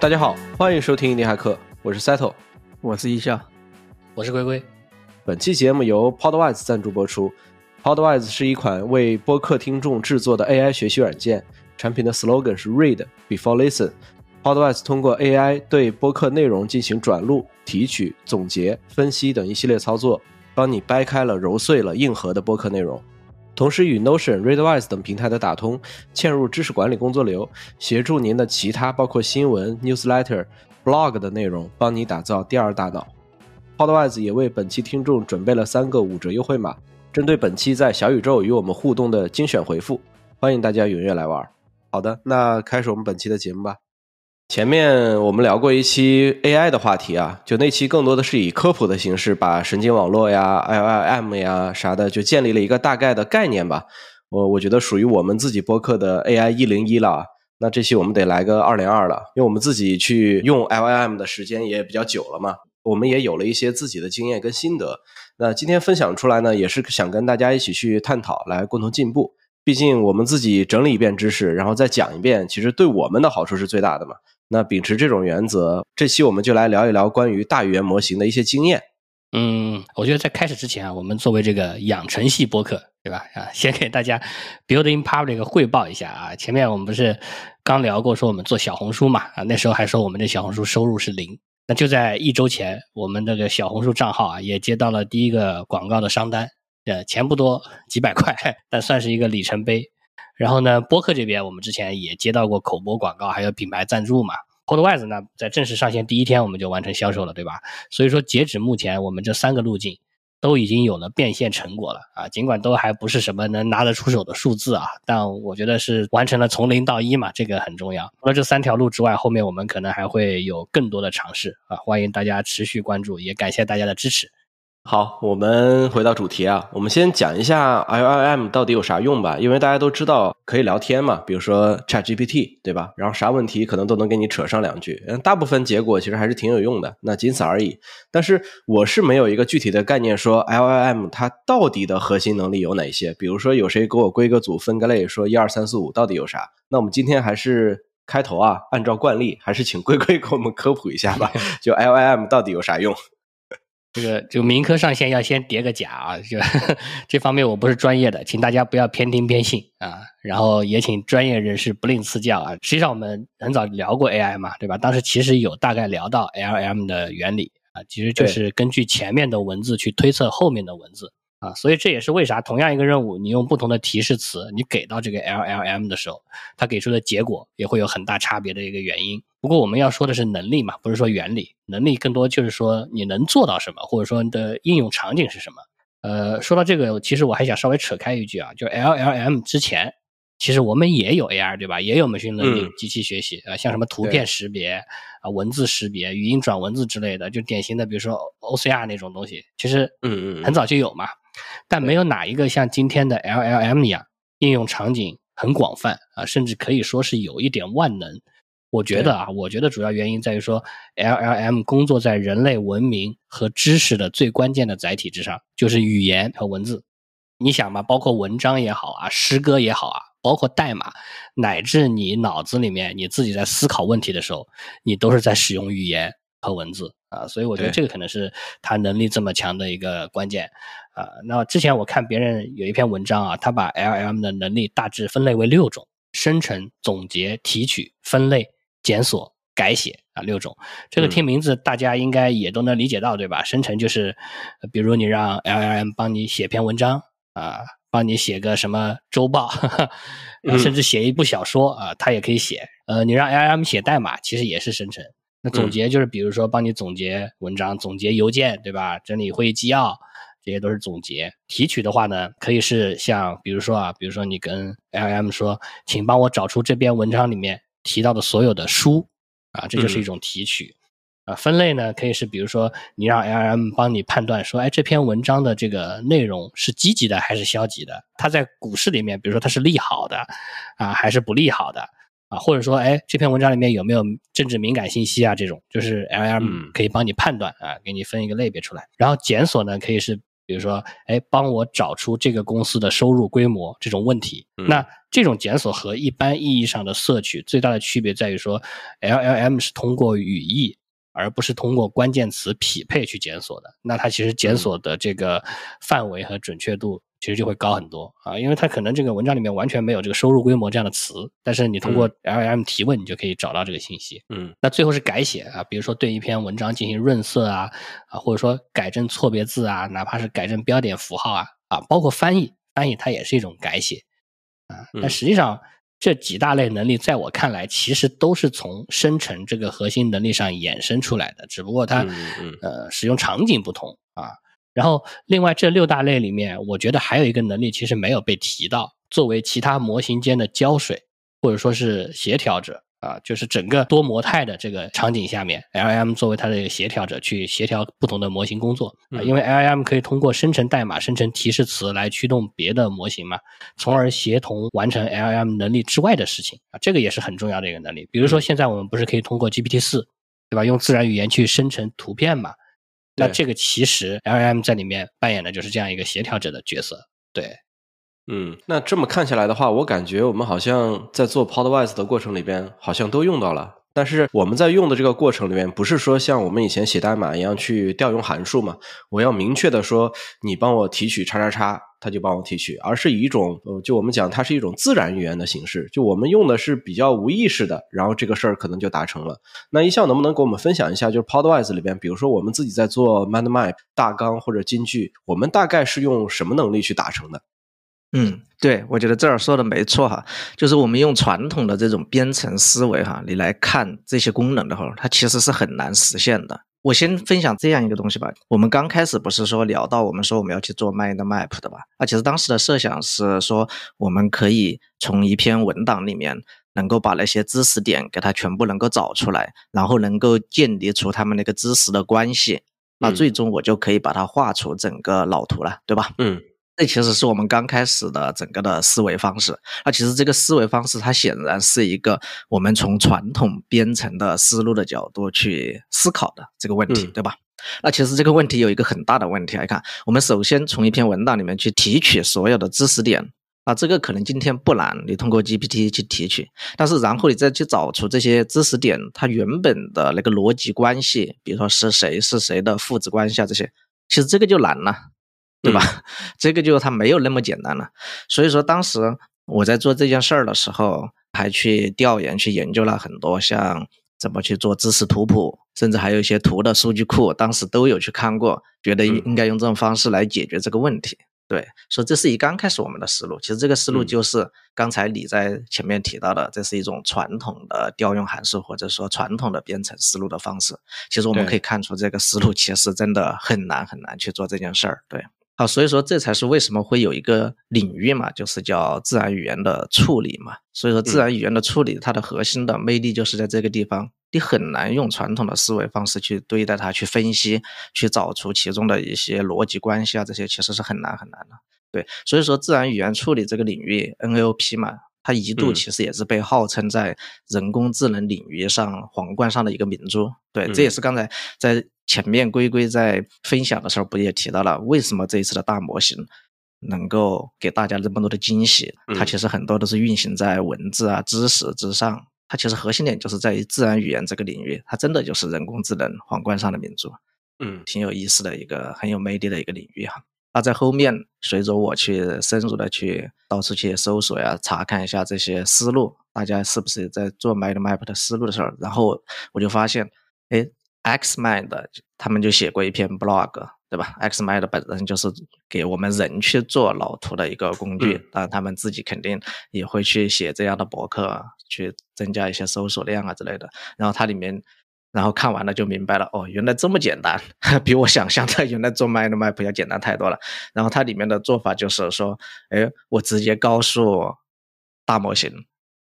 大家好，欢迎收听印尼骇客，我是 Settle，我是一笑，我是龟龟。本期节目由 Podwise 赞助播出。Podwise 是一款为播客听众制作的 AI 学习软件，产品的 slogan 是 Read before listen。Podwise 通过 AI 对播客内容进行转录、提取、总结、分析等一系列操作，帮你掰开了、揉碎了硬核的播客内容。同时与 Notion、Readwise 等平台的打通，嵌入知识管理工作流，协助您的其他包括新闻、newsletter、blog 的内容，帮你打造第二大脑。Podwise 也为本期听众准备了三个五折优惠码，针对本期在小宇宙与我们互动的精选回复，欢迎大家踊跃来玩。好的，那开始我们本期的节目吧。前面我们聊过一期 AI 的话题啊，就那期更多的是以科普的形式，把神经网络呀、LLM 呀啥的，就建立了一个大概的概念吧。我我觉得属于我们自己播客的 AI 一零一了。那这期我们得来个二零二了，因为我们自己去用 LLM 的时间也比较久了嘛，我们也有了一些自己的经验跟心得。那今天分享出来呢，也是想跟大家一起去探讨，来共同进步。毕竟我们自己整理一遍知识，然后再讲一遍，其实对我们的好处是最大的嘛。那秉持这种原则，这期我们就来聊一聊关于大语言模型的一些经验。嗯，我觉得在开始之前啊，我们作为这个养成系播客，对吧？啊，先给大家 building public 汇报一下啊。前面我们不是刚聊过说我们做小红书嘛？啊，那时候还说我们的小红书收入是零。那就在一周前，我们这个小红书账号啊，也接到了第一个广告的商单，呃，钱不多，几百块，但算是一个里程碑。然后呢，播客这边我们之前也接到过口播广告，还有品牌赞助嘛。Podwise 呢，在正式上线第一天我们就完成销售了，对吧？所以说，截止目前，我们这三个路径都已经有了变现成果了啊。尽管都还不是什么能拿得出手的数字啊，但我觉得是完成了从零到一嘛，这个很重要。除了这三条路之外，后面我们可能还会有更多的尝试啊，欢迎大家持续关注，也感谢大家的支持。好，我们回到主题啊，我们先讲一下 LLM 到底有啥用吧。因为大家都知道可以聊天嘛，比如说 ChatGPT，对吧？然后啥问题可能都能给你扯上两句，嗯，大部分结果其实还是挺有用的，那仅此而已。但是我是没有一个具体的概念，说 LLM 它到底的核心能力有哪些？比如说有谁给我归个组、分个类，说一二三四五到底有啥？那我们今天还是开头啊，按照惯例，还是请龟龟给我们科普一下吧，就 LLM 到底有啥用？这个就民科上线要先叠个甲啊，就这方面我不是专业的，请大家不要偏听偏信啊。然后也请专业人士不吝赐教啊。实际上我们很早聊过 AI 嘛，对吧？当时其实有大概聊到 LLM 的原理啊，其实就是根据前面的文字去推测后面的文字啊。所以这也是为啥同样一个任务，你用不同的提示词，你给到这个 LLM 的时候，它给出的结果也会有很大差别的一个原因。不过我们要说的是能力嘛，不是说原理。能力更多就是说你能做到什么，或者说你的应用场景是什么。呃，说到这个，其实我还想稍微扯开一句啊，就 LLM 之前，其实我们也有 AR 对吧？也有 machine learning 机器学习啊，像什么图片识别啊、文字识别、语音转文字之类的，就典型的比如说 OCR 那种东西，其实嗯嗯很早就有嘛。但没有哪一个像今天的 LLM 一样，应用场景很广泛啊，甚至可以说是有一点万能。我觉得啊，我觉得主要原因在于说，LLM 工作在人类文明和知识的最关键的载体之上，就是语言和文字。你想嘛，包括文章也好啊，诗歌也好啊，包括代码，乃至你脑子里面你自己在思考问题的时候，你都是在使用语言和文字啊。所以我觉得这个可能是他能力这么强的一个关键啊。那之前我看别人有一篇文章啊，他把 LLM 的能力大致分类为六种：生成、总结、提取、分类。检索、改写啊，六种。这个听名字，大家应该也都能理解到，对吧？生成就是，比如你让 LLM 帮你写篇文章啊，帮你写个什么周报，甚至写一部小说啊，它也可以写。呃，你让 LLM 写代码，其实也是生成。那总结就是，比如说帮你总结文章、总结邮件，对吧？整理会议纪要，这些都是总结。提取的话呢，可以是像，比如说啊，比如说你跟 LLM 说，请帮我找出这篇文章里面。提到的所有的书啊，这就是一种提取啊。分类呢，可以是比如说你让 LLM 帮你判断说，哎，这篇文章的这个内容是积极的还是消极的？它在股市里面，比如说它是利好的啊，还是不利好的啊？或者说，哎，这篇文章里面有没有政治敏感信息啊？这种就是 LLM 可以帮你判断啊，给你分一个类别出来。然后检索呢，可以是比如说，哎，帮我找出这个公司的收入规模这种问题。那这种检索和一般意义上的摄取最大的区别在于说，LLM 是通过语义。而不是通过关键词匹配去检索的，那它其实检索的这个范围和准确度其实就会高很多啊，因为它可能这个文章里面完全没有这个收入规模这样的词，但是你通过 LLM 提问，你就可以找到这个信息。嗯，那最后是改写啊，比如说对一篇文章进行润色啊，啊，或者说改正错别字啊，哪怕是改正标点符号啊，啊，包括翻译，翻译它也是一种改写啊，但实际上。这几大类能力，在我看来，其实都是从生成这个核心能力上衍生出来的，只不过它呃使用场景不同啊。然后，另外这六大类里面，我觉得还有一个能力其实没有被提到，作为其他模型间的胶水，或者说是协调者。啊，就是整个多模态的这个场景下面，L M 作为它的一个协调者，去协调不同的模型工作啊。因为 L M 可以通过生成代码、生成提示词来驱动别的模型嘛，从而协同完成 L M 能力之外的事情啊。这个也是很重要的一个能力。比如说，现在我们不是可以通过 G P T 四，对吧？用自然语言去生成图片嘛？那这个其实 L M 在里面扮演的就是这样一个协调者的角色，对。嗯，那这么看下来的话，我感觉我们好像在做 Podwise 的过程里边，好像都用到了。但是我们在用的这个过程里面，不是说像我们以前写代码一样去调用函数嘛？我要明确的说，你帮我提取叉叉叉，他就帮我提取，而是以一种呃，就我们讲，它是一种自然语言的形式。就我们用的是比较无意识的，然后这个事儿可能就达成了。那一笑能不能给我们分享一下，就是 Podwise 里边，比如说我们自己在做 MindMap 大纲或者金句，我们大概是用什么能力去达成的？嗯，对，我觉得这儿说的没错哈，就是我们用传统的这种编程思维哈，你来看这些功能的话，它其实是很难实现的。我先分享这样一个东西吧。我们刚开始不是说聊到我们说我们要去做 mind map 的吧？啊，其实当时的设想是说，我们可以从一篇文档里面能够把那些知识点给它全部能够找出来，然后能够建立出他们那个知识的关系，那最终我就可以把它画出整个脑图了，对吧？嗯。这其实是我们刚开始的整个的思维方式。那其实这个思维方式，它显然是一个我们从传统编程的思路的角度去思考的这个问题，对吧？那其实这个问题有一个很大的问题来看，我们首先从一篇文档里面去提取所有的知识点，啊，这个可能今天不难，你通过 GPT 去提取。但是然后你再去找出这些知识点它原本的那个逻辑关系，比如说是谁是谁的父子关系啊这些，其实这个就难了。对吧？这个就它没有那么简单了。所以说，当时我在做这件事儿的时候，还去调研、去研究了很多，像怎么去做知识图谱，甚至还有一些图的数据库，当时都有去看过，觉得应应该用这种方式来解决这个问题。对，所以这是一刚开始我们的思路。其实这个思路就是刚才你在前面提到的，这是一种传统的调用函数或者说传统的编程思路的方式。其实我们可以看出，这个思路其实真的很难很难去做这件事儿。对。好，所以说这才是为什么会有一个领域嘛，就是叫自然语言的处理嘛。所以说，自然语言的处理，它的核心的魅力就是在这个地方，你很难用传统的思维方式去对待它，去分析，去找出其中的一些逻辑关系啊，这些其实是很难很难的。对，所以说自然语言处理这个领域，NLP 嘛，它一度其实也是被号称在人工智能领域上皇冠上的一个明珠。对，这也是刚才在。前面龟龟在分享的时候，不也提到了为什么这一次的大模型能够给大家这么多的惊喜？它其实很多都是运行在文字啊、知识之上。它其实核心点就是在于自然语言这个领域，它真的就是人工智能皇冠上的明珠。嗯，挺有意思的一个很有魅力的一个领域哈。那在后面，随着我去深入的去到处去搜索呀、查看一下这些思路，大家是不是在做 Mind Map 的思路的时候，然后我就发现，哎。Xmind 他们就写过一篇 blog，对吧？Xmind 本身就是给我们人去做脑图的一个工具，当然他们自己肯定也会去写这样的博客，去增加一些搜索量啊之类的。然后它里面，然后看完了就明白了，哦，原来这么简单，比我想象的原来做 Mind Map 要简单太多了。然后它里面的做法就是说，哎，我直接告诉大模型。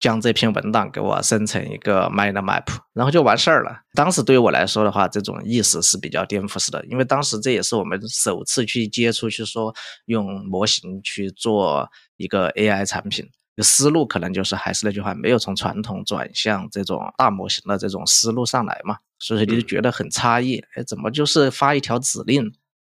将这篇文档给我生成一个 mind map，然后就完事儿了。当时对于我来说的话，这种意识是比较颠覆式的，因为当时这也是我们首次去接触，去说用模型去做一个 AI 产品，思路可能就是还是那句话，没有从传统转向这种大模型的这种思路上来嘛，所以你就觉得很诧异，哎，怎么就是发一条指令？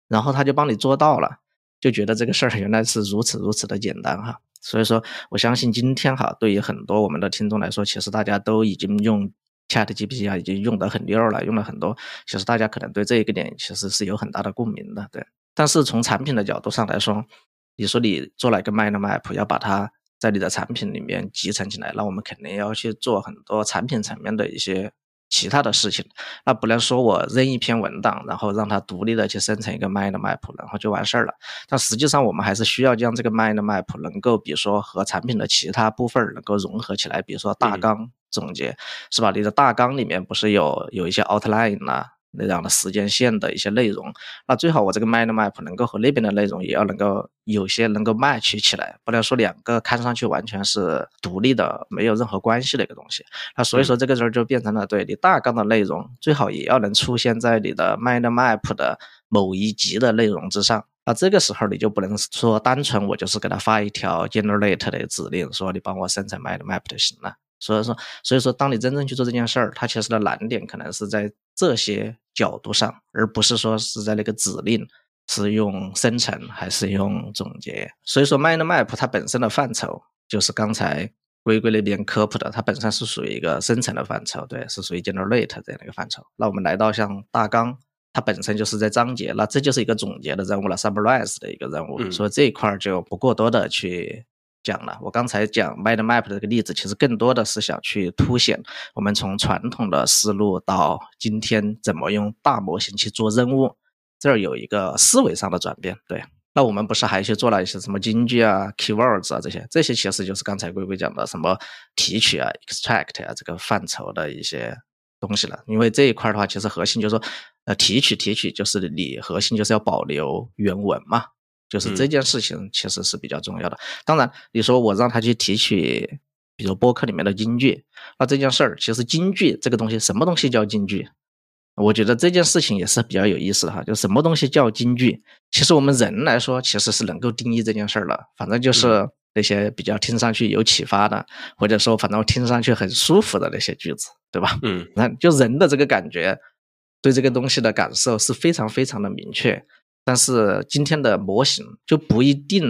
然后他就帮你做到了，就觉得这个事儿原来是如此如此的简单哈。所以说，我相信今天哈，对于很多我们的听众来说，其实大家都已经用 Chat GPT 啊，已经用得很溜了，用了很多。其实大家可能对这一个点其实是有很大的共鸣的，对。但是从产品的角度上来说，你说你做了一个 Mind Map，要把它在你的产品里面集成起来，那我们肯定要去做很多产品层面的一些。其他的事情，那不能说我扔一篇文档，然后让它独立的去生成一个 mind map，然后就完事儿了。但实际上，我们还是需要将这个 mind map 能够，比如说和产品的其他部分能够融合起来，比如说大纲总结，是吧？你的大纲里面不是有有一些 outline 啊？那样的时间线的一些内容，那最好我这个 mind map 能够和那边的内容也要能够有些能够 match 起来，不能说两个看上去完全是独立的，没有任何关系的一个东西。那所以说这个时候就变成了，对你大纲的内容最好也要能出现在你的 mind map 的某一级的内容之上。那这个时候你就不能说单纯我就是给他发一条 generate 的指令，说你帮我生成 mind map 就行了。所以说，所以说当你真正去做这件事儿，它其实的难点可能是在这些。角度上，而不是说是在那个指令是用生成还是用总结。所以说，mind map 它本身的范畴就是刚才龟龟那边科普的，它本身是属于一个生成的范畴，对，是属于 generate 这样的一个范畴。那我们来到像大纲，它本身就是在章节，那这就是一个总结的任务了，summarize 的一个任务。所以这一块就不过多的去。讲了，我刚才讲 mind map 的这个例子，其实更多的是想去凸显我们从传统的思路到今天怎么用大模型去做任务，这儿有一个思维上的转变。对，那我们不是还去做了一些什么金句啊、keywords 啊这些，这些其实就是刚才龟龟讲的什么提取啊、extract 啊这个范畴的一些东西了。因为这一块的话，其实核心就是说，呃，提取提取就是你核心就是要保留原文嘛。就是这件事情其实是比较重要的。当然，你说我让他去提取，比如播客里面的金句，那这件事儿其实金句这个东西，什么东西叫金句？我觉得这件事情也是比较有意思的哈。就什么东西叫金句？其实我们人来说，其实是能够定义这件事儿的。反正就是那些比较听上去有启发的，或者说反正听上去很舒服的那些句子，对吧？嗯，那就人的这个感觉，对这个东西的感受是非常非常的明确。但是今天的模型就不一定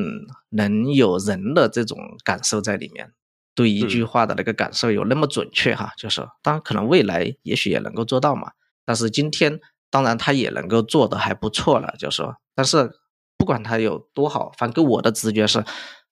能有人的这种感受在里面，对一句话的那个感受有那么准确哈。就是当然可能未来也许也能够做到嘛。但是今天当然他也能够做的还不错了，就是说，但是不管他有多好，反正我的直觉是。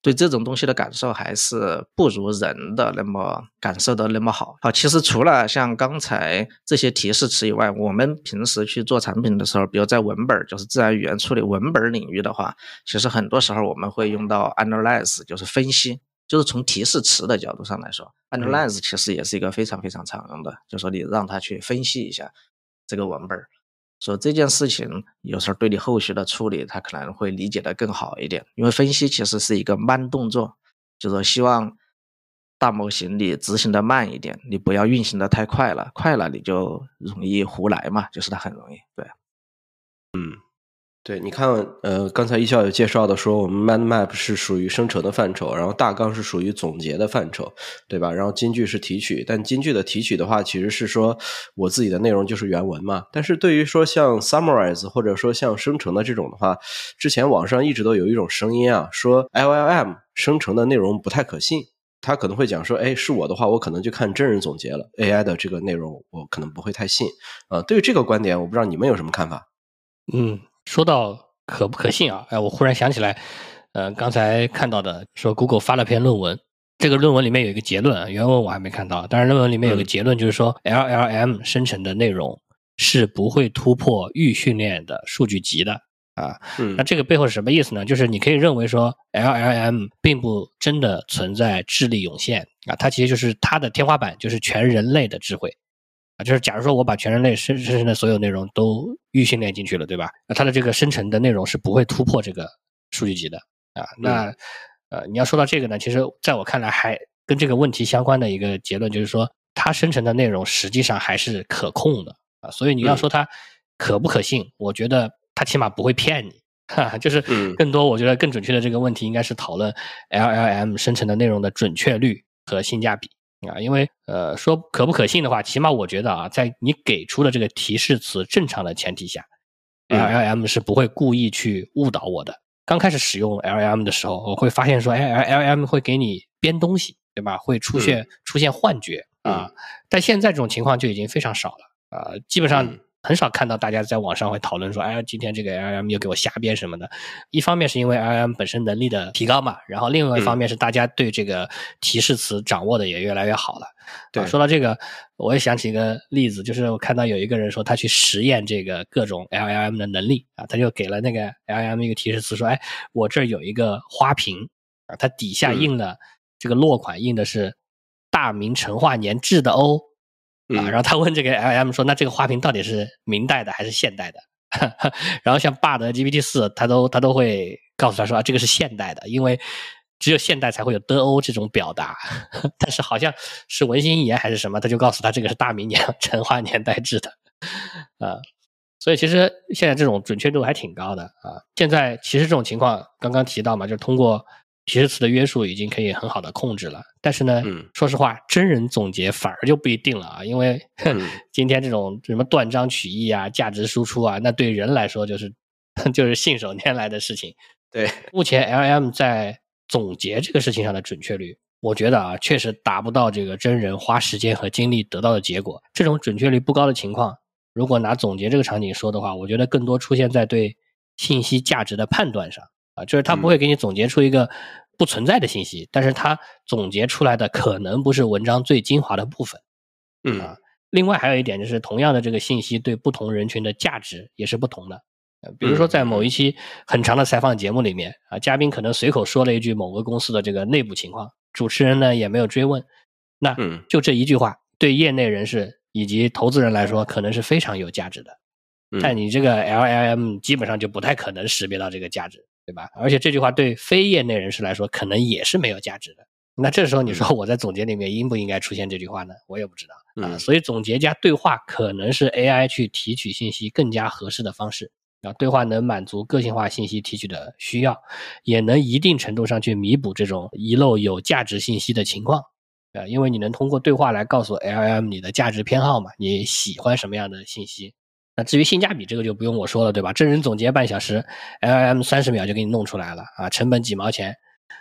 对这种东西的感受还是不如人的那么感受的那么好。好，其实除了像刚才这些提示词以外，我们平时去做产品的时候，比如在文本，就是自然语言处理文本领域的话，其实很多时候我们会用到 analyze，就是分析，就是从提示词的角度上来说，analyze 其实也是一个非常非常常用的，就是说你让他去分析一下这个文本。说这件事情有时候对你后续的处理，他可能会理解的更好一点，因为分析其实是一个慢动作，就是说希望大模型你执行的慢一点，你不要运行的太快了，快了你就容易胡来嘛，就是它很容易对，嗯。对，你看，呃，刚才一笑有介绍的说，我们 mind map 是属于生成的范畴，然后大纲是属于总结的范畴，对吧？然后金句是提取，但金句的提取的话，其实是说我自己的内容就是原文嘛。但是对于说像 summarize 或者说像生成的这种的话，之前网上一直都有一种声音啊，说 LLM 生成的内容不太可信，他可能会讲说，哎，是我的话，我可能就看真人总结了 AI 的这个内容，我可能不会太信。呃，对于这个观点，我不知道你们有什么看法？嗯。说到可不可信啊？哎，我忽然想起来，呃，刚才看到的说 Google 发了篇论文，这个论文里面有一个结论，原文我还没看到，但是论文里面有个结论，就是说 LLM 生成的内容是不会突破预训练的数据集的啊。那这个背后是什么意思呢？就是你可以认为说 LLM 并不真的存在智力涌现啊，它其实就是它的天花板就是全人类的智慧。就是假如说我把全人类生生成的所有内容都预训练进去了，对吧？那它的这个生成的内容是不会突破这个数据集的啊。那呃，你要说到这个呢，其实在我看来，还跟这个问题相关的一个结论就是说，它生成的内容实际上还是可控的啊。所以你要说它可不可信，我觉得它起码不会骗你。哈，就是更多，我觉得更准确的这个问题应该是讨论 LLM 生成的内容的准确率和性价比。啊，因为呃，说可不可信的话，起码我觉得啊，在你给出的这个提示词正常的前提下，LLM 是不会故意去误导我的。刚开始使用 LLM 的时候，我会发现说，哎，LLM 会给你编东西，对吧？会出现出现幻觉啊。但现在这种情况就已经非常少了啊，基本上。很少看到大家在网上会讨论说，哎，今天这个 LLM 又给我瞎编什么的。一方面是因为 LLM 本身能力的提高嘛，然后另外一方面是大家对这个提示词掌握的也越来越好了。对，说到这个，我也想起一个例子，就是我看到有一个人说他去实验这个各种 LLM 的能力啊，他就给了那个 LLM 一个提示词说，哎，我这儿有一个花瓶啊，它底下印了这个落款印的是大明成化年制的哦。啊，然后他问这个 L M 说：“那这个花瓶到底是明代的还是现代的？” 然后像 Bard GPT 四，他都他都会告诉他说：“啊，这个是现代的，因为只有现代才会有的欧这种表达。”但是好像是文心一言还是什么，他就告诉他这个是大明年 成化年代制的。啊，所以其实现在这种准确度还挺高的啊。现在其实这种情况刚刚提到嘛，就是通过。提示词的约束已经可以很好的控制了，但是呢，嗯说实话，真人总结反而就不一定了啊，因为 今天这种什么断章取义啊、价值输出啊，那对人来说就是 就是信手拈来的事情。对，目前 L M 在总结这个事情上的准确率，我觉得啊，确实达不到这个真人花时间和精力得到的结果。这种准确率不高的情况，如果拿总结这个场景说的话，我觉得更多出现在对信息价值的判断上。啊，就是他不会给你总结出一个不存在的信息，但是它总结出来的可能不是文章最精华的部分。嗯啊，另外还有一点就是，同样的这个信息对不同人群的价值也是不同的。呃，比如说在某一期很长的采访节目里面啊，嘉宾可能随口说了一句某个公司的这个内部情况，主持人呢也没有追问，那就这一句话对业内人士以及投资人来说，可能是非常有价值的。但你这个 LLM 基本上就不太可能识别到这个价值。对吧？而且这句话对非业内人士来说，可能也是没有价值的。那这时候你说我在总结里面应不应该出现这句话呢？我也不知道啊。所以总结加对话可能是 AI 去提取信息更加合适的方式啊。对话能满足个性化信息提取的需要，也能一定程度上去弥补这种遗漏有价值信息的情况啊。因为你能通过对话来告诉 LM 你的价值偏好嘛，你喜欢什么样的信息。那至于性价比，这个就不用我说了，对吧？真人总结半小时，L M 三十秒就给你弄出来了啊，成本几毛钱，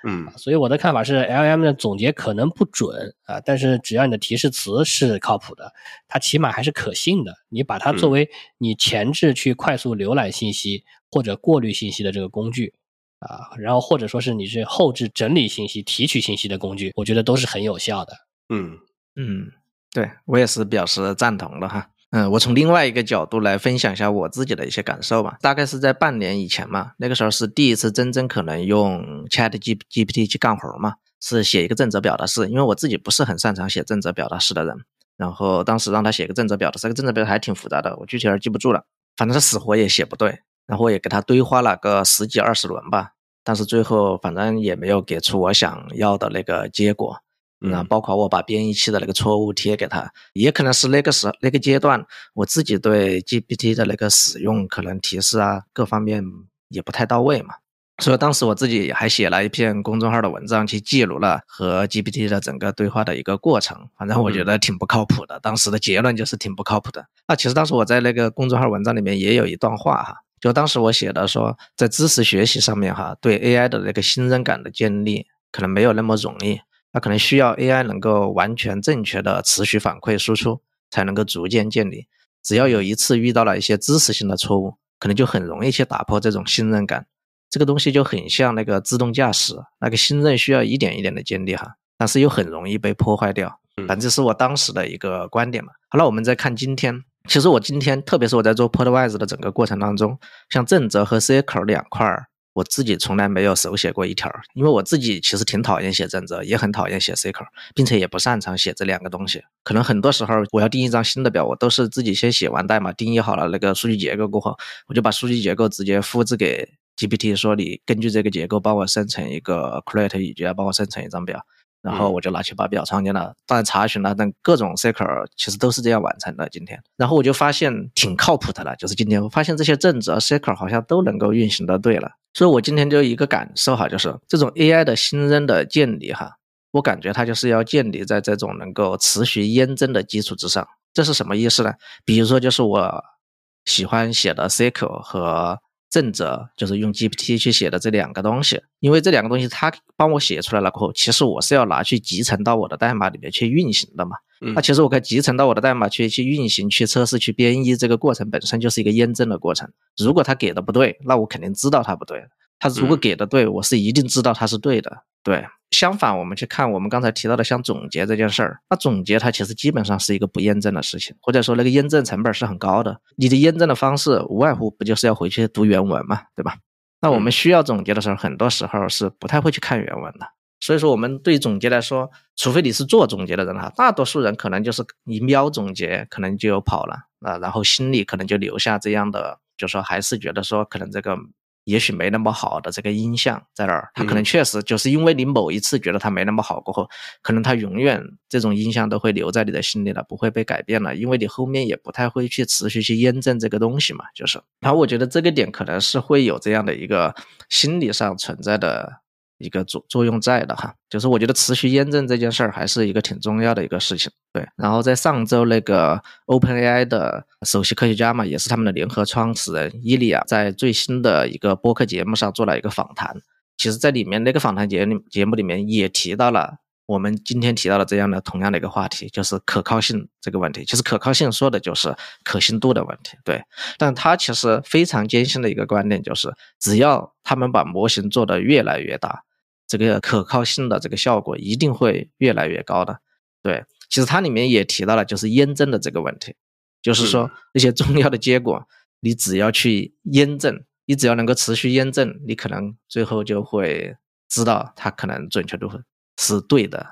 嗯，所以我的看法是，L M 的总结可能不准啊，但是只要你的提示词是靠谱的，它起码还是可信的。你把它作为你前置去快速浏览信息或者过滤信息的这个工具啊，然后或者说是你是后置整理信息、提取信息的工具，我觉得都是很有效的。嗯嗯，对我也是表示赞同的哈。嗯，我从另外一个角度来分享一下我自己的一些感受吧。大概是在半年以前嘛，那个时候是第一次真正可能用 Chat G GPT 去干活嘛，是写一个正则表达式。因为我自己不是很擅长写正则表达式的人，然后当时让他写个正则表达式，这个正则表达还挺复杂的，我具体点记不住了，反正是死活也写不对。然后也给他对话了个十几二十轮吧，但是最后反正也没有给出我想要的那个结果。嗯，包括我把编译器的那个错误贴给他，也可能是那个时那个阶段，我自己对 GPT 的那个使用可能提示啊各方面也不太到位嘛，所以当时我自己还写了一篇公众号的文章，去记录了和 GPT 的整个对话的一个过程。反正我觉得挺不靠谱的，当时的结论就是挺不靠谱的。那其实当时我在那个公众号文章里面也有一段话哈，就当时我写的说，在知识学习上面哈，对 AI 的那个信任感的建立可能没有那么容易。那可能需要 AI 能够完全正确的持续反馈输出，才能够逐渐建立。只要有一次遇到了一些知识性的错误，可能就很容易去打破这种信任感。这个东西就很像那个自动驾驶，那个信任需要一点一点的建立哈，但是又很容易被破坏掉。反正这是我当时的一个观点嘛。好了，我们再看今天。其实我今天，特别是我在做 Podwise 的整个过程当中，像正则和 C 口两块儿。我自己从来没有手写过一条，因为我自己其实挺讨厌写正则，也很讨厌写 SQL，，并且也不擅长写这两个东西。可能很多时候我要定一张新的表，我都是自己先写完代码，定义好了那个数据结构过后，我就把数据结构直接复制给 GPT，说你根据这个结构帮我生成一个 create 语句，帮我生成一张表。然后我就拿去把表创建了，当然查询了但各种 SQL 其实都是这样完成的。今天，然后我就发现挺靠谱的了，就是今天我发现这些正则 SQL 好像都能够运行的对了。所以我今天就一个感受哈，就是这种 AI 的新任的建立哈，我感觉它就是要建立在这种能够持续验证的基础之上。这是什么意思呢？比如说就是我喜欢写的 SQL 和正则，就是用 GPT 去写的这两个东西，因为这两个东西它帮我写出来了过后，其实我是要拿去集成到我的代码里面去运行的嘛。那其实我可以集成到我的代码去去运行、去测试、去编译，这个过程本身就是一个验证的过程。如果他给的不对，那我肯定知道他不对。他如果给的对，我是一定知道他是对的。对，相反，我们去看我们刚才提到的像总结这件事儿，那总结它其实基本上是一个不验证的事情，或者说那个验证成本是很高的。你的验证的方式无外乎不就是要回去读原文嘛，对吧？那我们需要总结的时候，很多时候是不太会去看原文的。所以说，我们对总结来说，除非你是做总结的人哈，大多数人可能就是一瞄总结，可能就跑了啊，然后心里可能就留下这样的，就说还是觉得说可能这个也许没那么好的这个印象在那儿。他可能确实就是因为你某一次觉得他没那么好过后，可能他永远这种印象都会留在你的心里了，不会被改变了，因为你后面也不太会去持续去验证这个东西嘛，就是。然后我觉得这个点可能是会有这样的一个心理上存在的。一个作作用在的哈，就是我觉得持续验证这件事儿还是一个挺重要的一个事情。对，然后在上周那个 OpenAI 的首席科学家嘛，也是他们的联合创始人伊利亚，在最新的一个播客节目上做了一个访谈。其实，在里面那个访谈节节目里面也提到了。我们今天提到的这样的同样的一个话题，就是可靠性这个问题。其实可靠性说的就是可信度的问题，对。但他其实非常坚信的一个观点就是，只要他们把模型做得越来越大，这个可靠性的这个效果一定会越来越高的。对，其实它里面也提到了就是验证的这个问题，就是说那些重要的结果，你只要去验证，你只要能够持续验证，你可能最后就会知道它可能准确度是对的，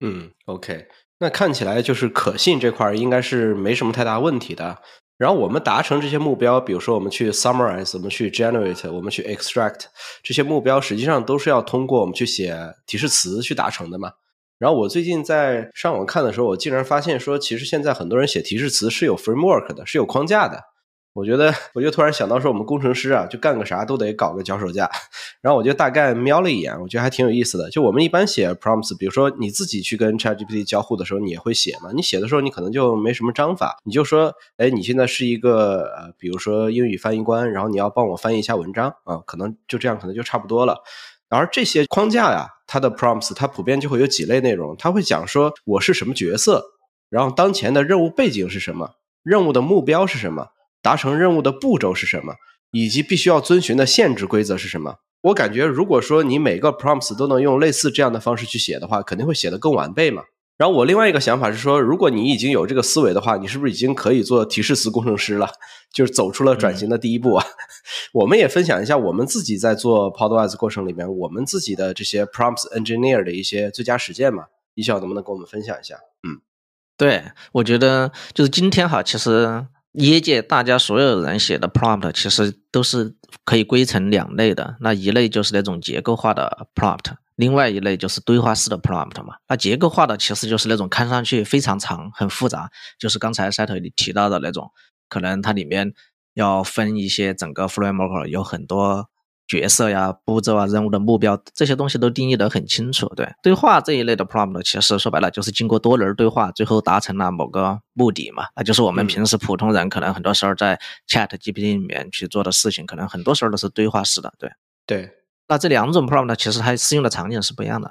嗯，OK，那看起来就是可信这块应该是没什么太大问题的。然后我们达成这些目标，比如说我们去 summarize，我们去 generate，我们去 extract，这些目标实际上都是要通过我们去写提示词去达成的嘛。然后我最近在上网看的时候，我竟然发现说，其实现在很多人写提示词是有 framework 的，是有框架的。我觉得，我就突然想到说，我们工程师啊，就干个啥都得搞个脚手架。然后我就大概瞄了一眼，我觉得还挺有意思的。就我们一般写 prompts，比如说你自己去跟 ChatGPT 交互的时候，你也会写嘛？你写的时候，你可能就没什么章法，你就说，哎，你现在是一个呃，比如说英语翻译官，然后你要帮我翻译一下文章啊，可能就这样，可能就差不多了。而这些框架呀，它的 prompts，它普遍就会有几类内容，它会讲说我是什么角色，然后当前的任务背景是什么，任务的目标是什么。达成任务的步骤是什么，以及必须要遵循的限制规则是什么？我感觉，如果说你每个 prompts 都能用类似这样的方式去写的话，肯定会写得更完备嘛。然后我另外一个想法是说，如果你已经有这个思维的话，你是不是已经可以做提示词工程师了？就是走出了转型的第一步啊。我们也分享一下我们自己在做 Podwise 过程里面，我们自己的这些 prompts engineer 的一些最佳实践嘛。一笑能不能跟我们分享一下？嗯，对，我觉得就是今天哈，其实。业界大家所有人写的 prompt 其实都是可以归成两类的，那一类就是那种结构化的 prompt，另外一类就是对话式的 prompt 嘛。那结构化的其实就是那种看上去非常长、很复杂，就是刚才 Set 你提到的那种，可能它里面要分一些整个 framework 有很多。角色呀、步骤啊、任务的目标这些东西都定义得很清楚。对，对话这一类的 prompt，其实说白了就是经过多轮对话，最后达成了某个目的嘛。那就是我们平时普通人可能很多时候在 Chat GPT 里面去做的事情，可能很多时候都是对话式的。对，对。那这两种 prompt 其实它适用的场景是不一样的。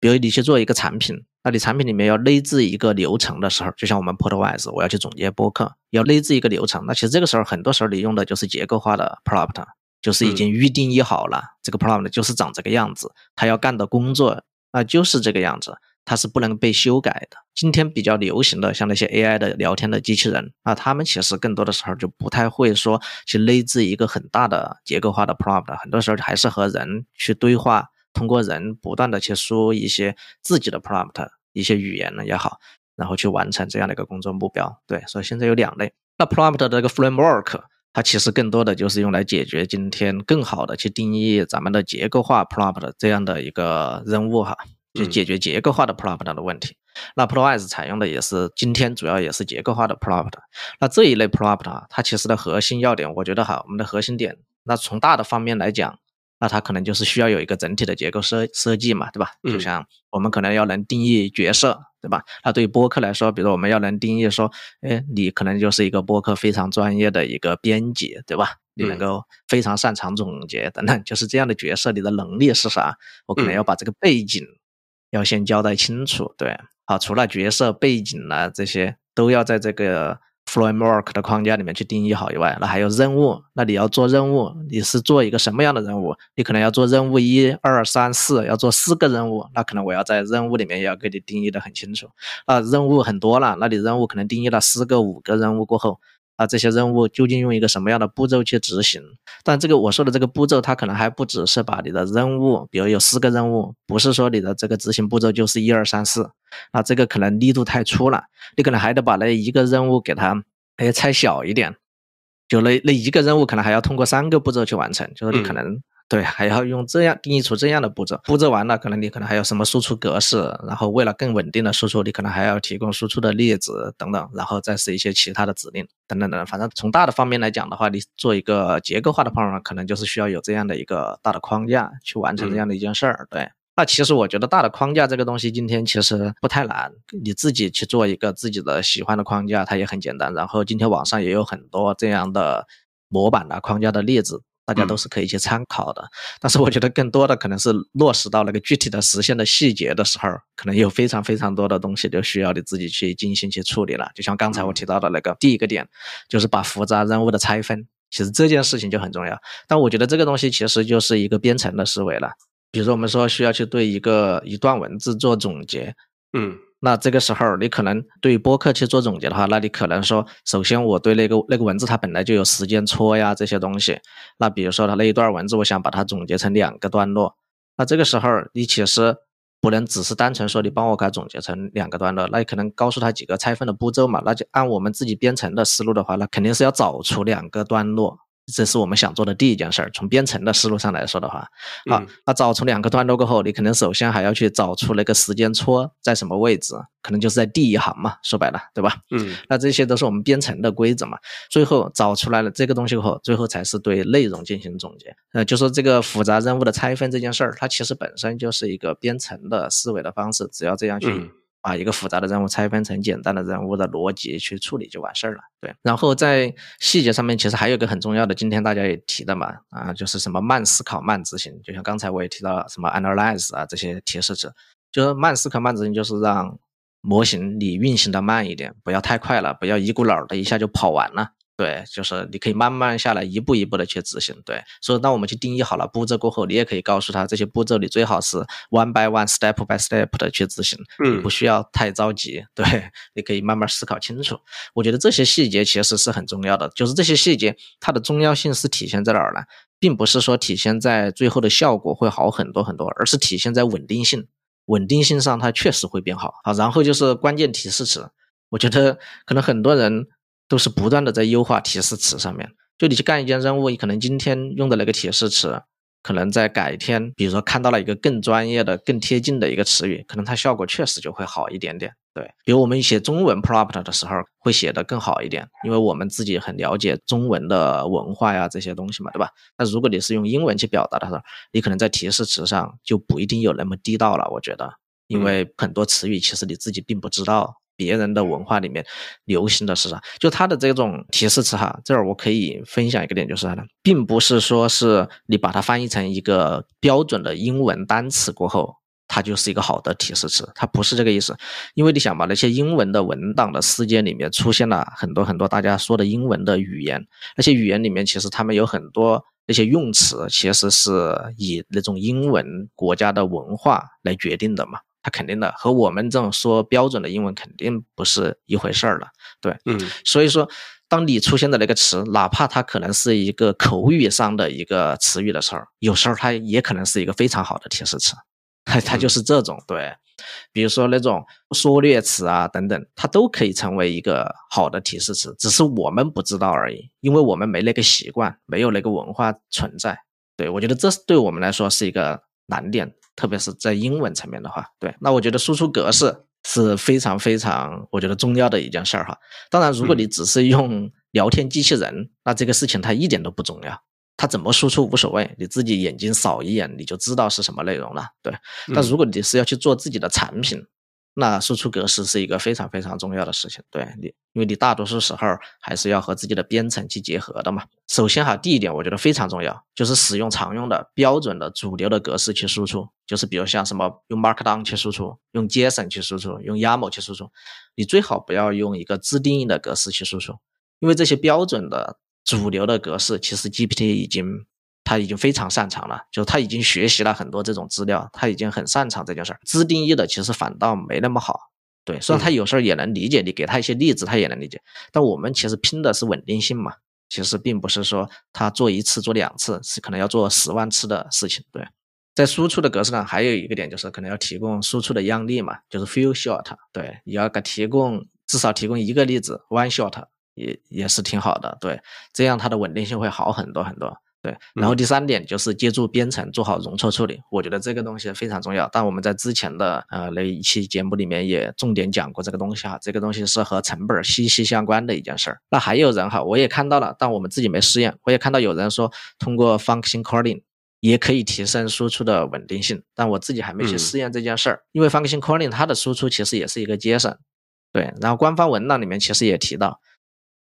比如你去做一个产品，那你产品里面要内置一个流程的时候，就像我们 Podwise，我要去总结播客，要内置一个流程。那其实这个时候很多时候你用的就是结构化的 prompt。就是已经预定义好了，这个 prompt 就是长这个样子，他要干的工作那就是这个样子，它是不能被修改的。今天比较流行的像那些 AI 的聊天的机器人啊，他们其实更多的时候就不太会说去内置一个很大的结构化的 prompt，很多时候还是和人去对话，通过人不断的去输一些自己的 prompt，一些语言呢也好，然后去完成这样的一个工作目标。对，所以现在有两类，那 prompt 的这个 framework。它其实更多的就是用来解决今天更好的去定义咱们的结构化 prompt 这样的一个任务哈，就解决结构化的 prompt 的问题。那 Prowise 采用的也是今天主要也是结构化的 prompt。那这一类 prompt 啊，它其实的核心要点，我觉得哈，我们的核心点，那从大的方面来讲，那它可能就是需要有一个整体的结构设设计嘛，对吧？就像我们可能要能定义角色。对吧？那对于播客来说，比如我们要能定义说，哎，你可能就是一个播客非常专业的一个编辑，对吧？你能够非常擅长总结等等，就是这样的角色，你的能力是啥？我可能要把这个背景要先交代清楚，对。好，除了角色背景呢，这些都要在这个。Framework 的框架里面去定义好以外，那还有任务，那你要做任务，你是做一个什么样的任务？你可能要做任务一二三四，要做四个任务，那可能我要在任务里面要给你定义的很清楚。那，任务很多了，那你任务可能定义了四个五个任务过后。啊，这些任务究竟用一个什么样的步骤去执行？但这个我说的这个步骤，它可能还不只是把你的任务，比如有四个任务，不是说你的这个执行步骤就是一二三四，那这个可能力度太粗了，你可能还得把那一个任务给它哎拆小一点，就那那一个任务可能还要通过三个步骤去完成，就是你可能。对，还要用这样定义出这样的步骤，步骤完了，可能你可能还有什么输出格式，然后为了更稳定的输出，你可能还要提供输出的例子等等，然后再是一些其他的指令等等等。反正从大的方面来讲的话，你做一个结构化的 program，可能就是需要有这样的一个大的框架去完成这样的一件事儿。对，那其实我觉得大的框架这个东西，今天其实不太难，你自己去做一个自己的喜欢的框架，它也很简单。然后今天网上也有很多这样的模板的框架的例子。大家都是可以去参考的，但是我觉得更多的可能是落实到那个具体的实现的细节的时候，可能有非常非常多的东西就需要你自己去精心去处理了。就像刚才我提到的那个第一个点，就是把复杂任务的拆分，其实这件事情就很重要。但我觉得这个东西其实就是一个编程的思维了。比如说我们说需要去对一个一段文字做总结，嗯。那这个时候，你可能对播客去做总结的话，那你可能说，首先我对那个那个文字它本来就有时间戳呀这些东西。那比如说它那一段文字，我想把它总结成两个段落。那这个时候，你其实不能只是单纯说你帮我给它总结成两个段落，那你可能告诉他几个拆分的步骤嘛。那就按我们自己编程的思路的话，那肯定是要找出两个段落。这是我们想做的第一件事儿。从编程的思路上来说的话，好，那找出两个段落过后，你可能首先还要去找出那个时间戳在什么位置，可能就是在第一行嘛。说白了，对吧？嗯，那这些都是我们编程的规则嘛。最后找出来了这个东西后，最后才是对内容进行总结。呃，就说这个复杂任务的拆分这件事儿，它其实本身就是一个编程的思维的方式，只要这样去。把一个复杂的任务拆分成简单的任务的逻辑去处理就完事儿了。对，然后在细节上面，其实还有个很重要的，今天大家也提的嘛，啊，就是什么慢思考、慢执行。就像刚才我也提到了什么 analyze 啊这些提示词，就是慢思考、慢执行，就是让模型你运行的慢一点，不要太快了，不要一股脑的一下就跑完了。对，就是你可以慢慢下来，一步一步的去执行。对，所以当我们去定义好了步骤过后，你也可以告诉他这些步骤你最好是 one by one step by step 的去执行，嗯，不需要太着急。对，你可以慢慢思考清楚。我觉得这些细节其实是很重要的，就是这些细节它的重要性是体现在哪儿呢？并不是说体现在最后的效果会好很多很多，而是体现在稳定性。稳定性上它确实会变好。好，然后就是关键提示词，我觉得可能很多人。都是不断的在优化提示词上面。就你去干一件任务，你可能今天用的那个提示词，可能在改天，比如说看到了一个更专业的、更贴近的一个词语，可能它效果确实就会好一点点。对，比如我们写中文 prompt 的时候，会写的更好一点，因为我们自己很了解中文的文化呀这些东西嘛，对吧？那如果你是用英文去表达的时候，你可能在提示词上就不一定有那么地道了。我觉得，因为很多词语其实你自己并不知道。别人的文化里面流行的是啥？就它的这种提示词哈，这儿我可以分享一个点，就是啥呢？并不是说是你把它翻译成一个标准的英文单词过后，它就是一个好的提示词，它不是这个意思。因为你想把那些英文的文档的世界里面出现了很多很多大家说的英文的语言，那些语言里面其实他们有很多那些用词，其实是以那种英文国家的文化来决定的嘛。它肯定的和我们这种说标准的英文肯定不是一回事儿了，对，嗯，所以说，当你出现的那个词，哪怕它可能是一个口语上的一个词语的时候，有时候它也可能是一个非常好的提示词，它它就是这种，对，比如说那种缩略词啊等等，它都可以成为一个好的提示词，只是我们不知道而已，因为我们没那个习惯，没有那个文化存在，对我觉得这是对我们来说是一个难点。特别是在英文层面的话，对，那我觉得输出格式是非常非常我觉得重要的一件事儿哈。当然，如果你只是用聊天机器人，那这个事情它一点都不重要，它怎么输出无所谓，你自己眼睛扫一眼你就知道是什么内容了。对，但如果你是要去做自己的产品，那输出格式是一个非常非常重要的事情。对你，因为你大多数时候还是要和自己的编程去结合的嘛。首先哈，第一点我觉得非常重要，就是使用常用的标准的主流的格式去输出，就是比如像什么用 Markdown 去输出，用 JSON 去输出，用 YAML 去输出，你最好不要用一个自定义的格式去输出，因为这些标准的主流的格式，其实 GPT 已经。他已经非常擅长了，就他已经学习了很多这种资料，他已经很擅长这件事儿。自定义的其实反倒没那么好，对，虽然他有时候也能理解，你给他一些例子，他也能理解。但我们其实拼的是稳定性嘛，其实并不是说他做一次做两次，是可能要做十万次的事情。对，在输出的格式上还有一个点就是可能要提供输出的样例嘛，就是 few shot，对，你要给提供至少提供一个例子，one shot 也也是挺好的，对，这样它的稳定性会好很多很多。对，然后第三点就是借助编程做好容错处理，我觉得这个东西非常重要。但我们在之前的呃那一期节目里面也重点讲过这个东西哈，这个东西是和成本息息相关的一件事儿。那还有人哈，我也看到了，但我们自己没试验。我也看到有人说通过 function calling 也可以提升输出的稳定性，但我自己还没去试验这件事儿，因为 function calling 它的输出其实也是一个 JSON，对，然后官方文档里面其实也提到，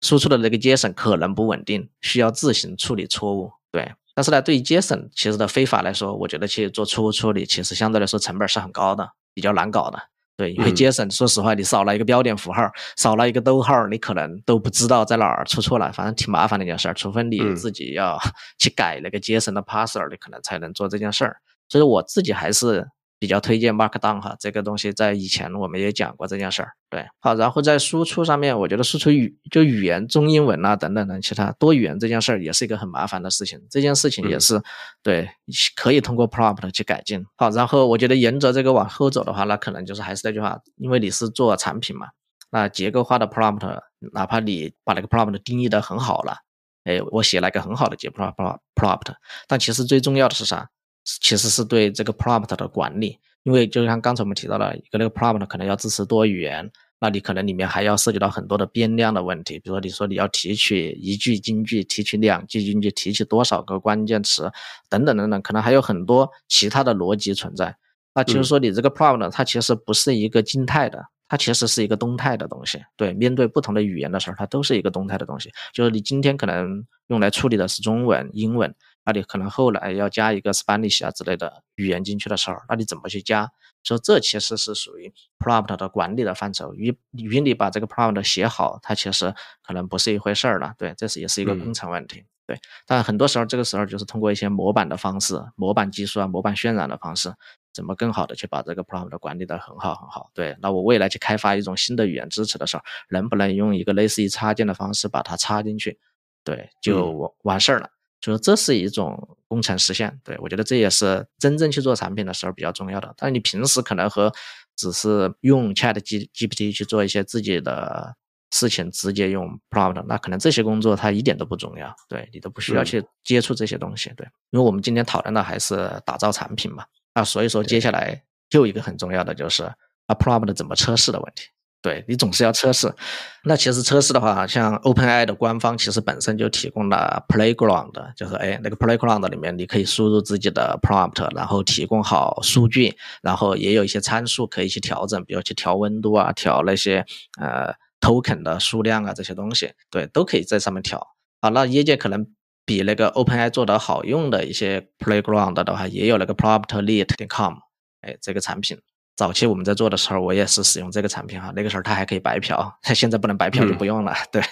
输出的那个 JSON 可能不稳定，需要自行处理错误。对，但是呢，对于 JSON 其实的非法来说，我觉得去做错误处理，其实相对来说成本是很高的，比较难搞的。对，因为 JSON 说实话，你少了一个标点符号，少了一个逗号，你可能都不知道在哪儿出错了，反正挺麻烦的一件事儿。除非你自己要 去改那个 JSON 的 parser，你可能才能做这件事儿。所以我自己还是。比较推荐 Markdown 哈，这个东西在以前我们也讲过这件事儿。对，好，然后在输出上面，我觉得输出语就语言中英文啊等等等其他多语言这件事儿也是一个很麻烦的事情。这件事情也是对，可以通过 prompt 去改进。好，然后我觉得沿着这个往后走的话，那可能就是还是那句话，因为你是做产品嘛，那结构化的 prompt，哪怕你把那个 prompt 定义的很好了，哎，我写了一个很好的结 prompt prompt，但其实最重要的是啥？其实是对这个 prompt 的管理，因为就像刚才我们提到了一个那个 prompt 可能要支持多语言，那你可能里面还要涉及到很多的变量的问题，比如说你说你要提取一句金句，提取两句金句，提取多少个关键词，等等等等，可能还有很多其他的逻辑存在。那就是说你这个 prompt 它其实不是一个静态的，它其实是一个动态的东西。对，面对不同的语言的时候，它都是一个动态的东西。就是你今天可能用来处理的是中文、英文。那你可能后来要加一个 Spanish 啊之类的语言进去的时候，那你怎么去加？所以这其实是属于 prompt 的管理的范畴。与与你把这个 prompt 写好，它其实可能不是一回事儿了。对，这是也是一个工程问题。对，但很多时候这个时候就是通过一些模板的方式、模板技术啊、模板渲染的方式，怎么更好的去把这个 prompt 管理的很好很好。对，那我未来去开发一种新的语言支持的时候，能不能用一个类似于插件的方式把它插进去？对，就完完事儿了。就是这是一种工程实现，对我觉得这也是真正去做产品的时候比较重要的。但是你平时可能和只是用 Chat G GPT 去做一些自己的事情，直接用 Prompt，那可能这些工作它一点都不重要，对你都不需要去接触这些东西，对。因为我们今天讨论的还是打造产品嘛，那所以说接下来又一个很重要的就是啊 Prompt 怎么测试的问题。对你总是要测试，那其实测试的话，像 OpenAI 的官方其实本身就提供了 Playground，就是哎那个 Playground 里面你可以输入自己的 prompt，然后提供好数据，然后也有一些参数可以去调整，比如去调温度啊，调那些呃 token 的数量啊这些东西，对，都可以在上面调。啊，那业界可能比那个 OpenAI 做的好用的一些 Playground 的话，也有那个 PromptLead.com，哎这个产品。早期我们在做的时候，我也是使用这个产品哈。那个时候它还可以白嫖，它现在不能白嫖就不用了。对，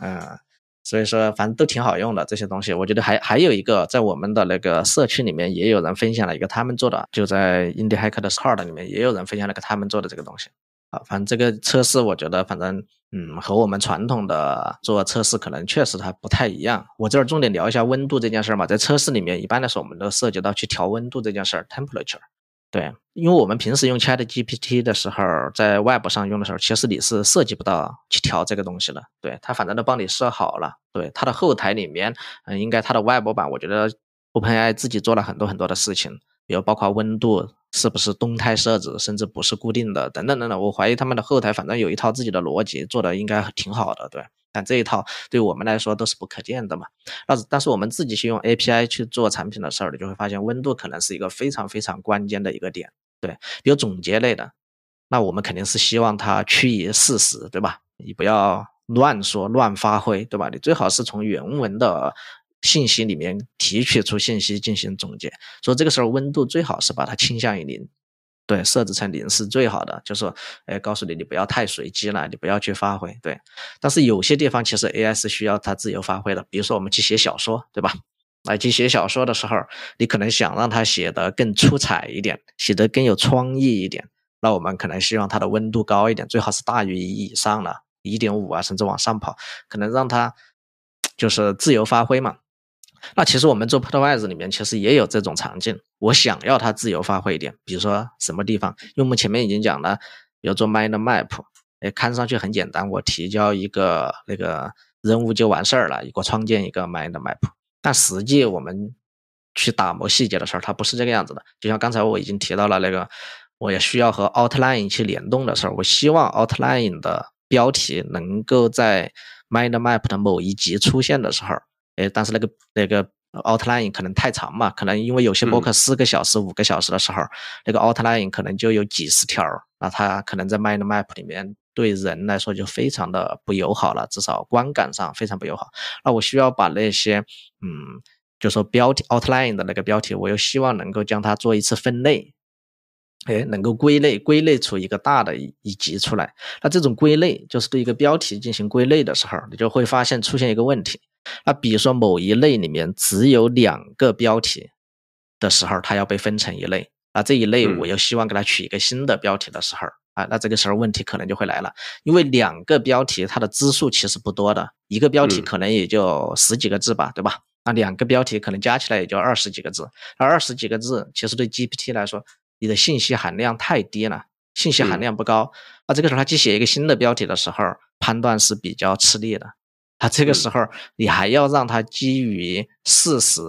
嗯，所以说反正都挺好用的这些东西。我觉得还还有一个，在我们的那个社区里面也有人分享了一个他们做的，就在 Indie Hacker 的 Squad 里面也有人分享了个他们做的这个东西。啊，反正这个测试我觉得反正嗯和我们传统的做测试可能确实它不太一样。我这儿重点聊一下温度这件事儿嘛，在测试里面一般来说我们都涉及到去调温度这件事儿，temperature。对，因为我们平时用 Chat GPT 的时候，在 Web 上用的时候，其实你是涉及不到去调这个东西的。对，它反正都帮你设好了。对，它的后台里面，嗯，应该它的 Web 版，我觉得 OpenAI 自己做了很多很多的事情，比如包括温度是不是动态设置，甚至不是固定的，等等等等。我怀疑他们的后台反正有一套自己的逻辑，做的应该挺好的。对。但这一套对我们来说都是不可见的嘛。但是，但是我们自己去用 API 去做产品的事儿，你就会发现温度可能是一个非常非常关键的一个点。对，比如总结类的，那我们肯定是希望它趋于事实，对吧？你不要乱说、乱发挥，对吧？你最好是从原文的信息里面提取出信息进行总结。所以这个时候温度最好是把它倾向于零，对，设置成零是最好的。就说，哎，告诉你，你不要太随机了，你不要去发挥，对。但是有些地方其实 AI 是需要它自由发挥的，比如说我们去写小说，对吧？来去写小说的时候，你可能想让它写得更出彩一点，写得更有创意一点。那我们可能希望它的温度高一点，最好是大于一以上了，一点五啊，甚至往上跑，可能让它就是自由发挥嘛。那其实我们做 Portwise 里面其实也有这种场景，我想要它自由发挥一点，比如说什么地方，因为我们前面已经讲了，比如做 Mind Map，哎，看上去很简单，我提交一个那个任务就完事儿了，一个创建一个 Mind Map，但实际我们去打磨细节的时候，它不是这个样子的。就像刚才我已经提到了那个。我也需要和 outline 去联动的时候，我希望 outline 的标题能够在 mind map 的某一级出现的时候，哎，但是那个那个 outline 可能太长嘛，可能因为有些博客四个小时、五个小时的时候，那个 outline 可能就有几十条，那它可能在 mind map 里面对人来说就非常的不友好了，至少观感上非常不友好。那我需要把那些，嗯，就说标题 outline 的那个标题，我又希望能够将它做一次分类。哎，能够归类归类出一个大的一一级出来，那这种归类就是对一个标题进行归类的时候，你就会发现出现一个问题。那比如说某一类里面只有两个标题的时候，它要被分成一类，啊，这一类我又希望给它取一个新的标题的时候，啊，那这个时候问题可能就会来了，因为两个标题它的字数其实不多的，一个标题可能也就十几个字吧，对吧？那两个标题可能加起来也就二十几个字，那二十几个字其实对 GPT 来说。你的信息含量太低了，信息含量不高，那这个时候他去写一个新的标题的时候，判断是比较吃力的。他这个时候你还要让他基于事实，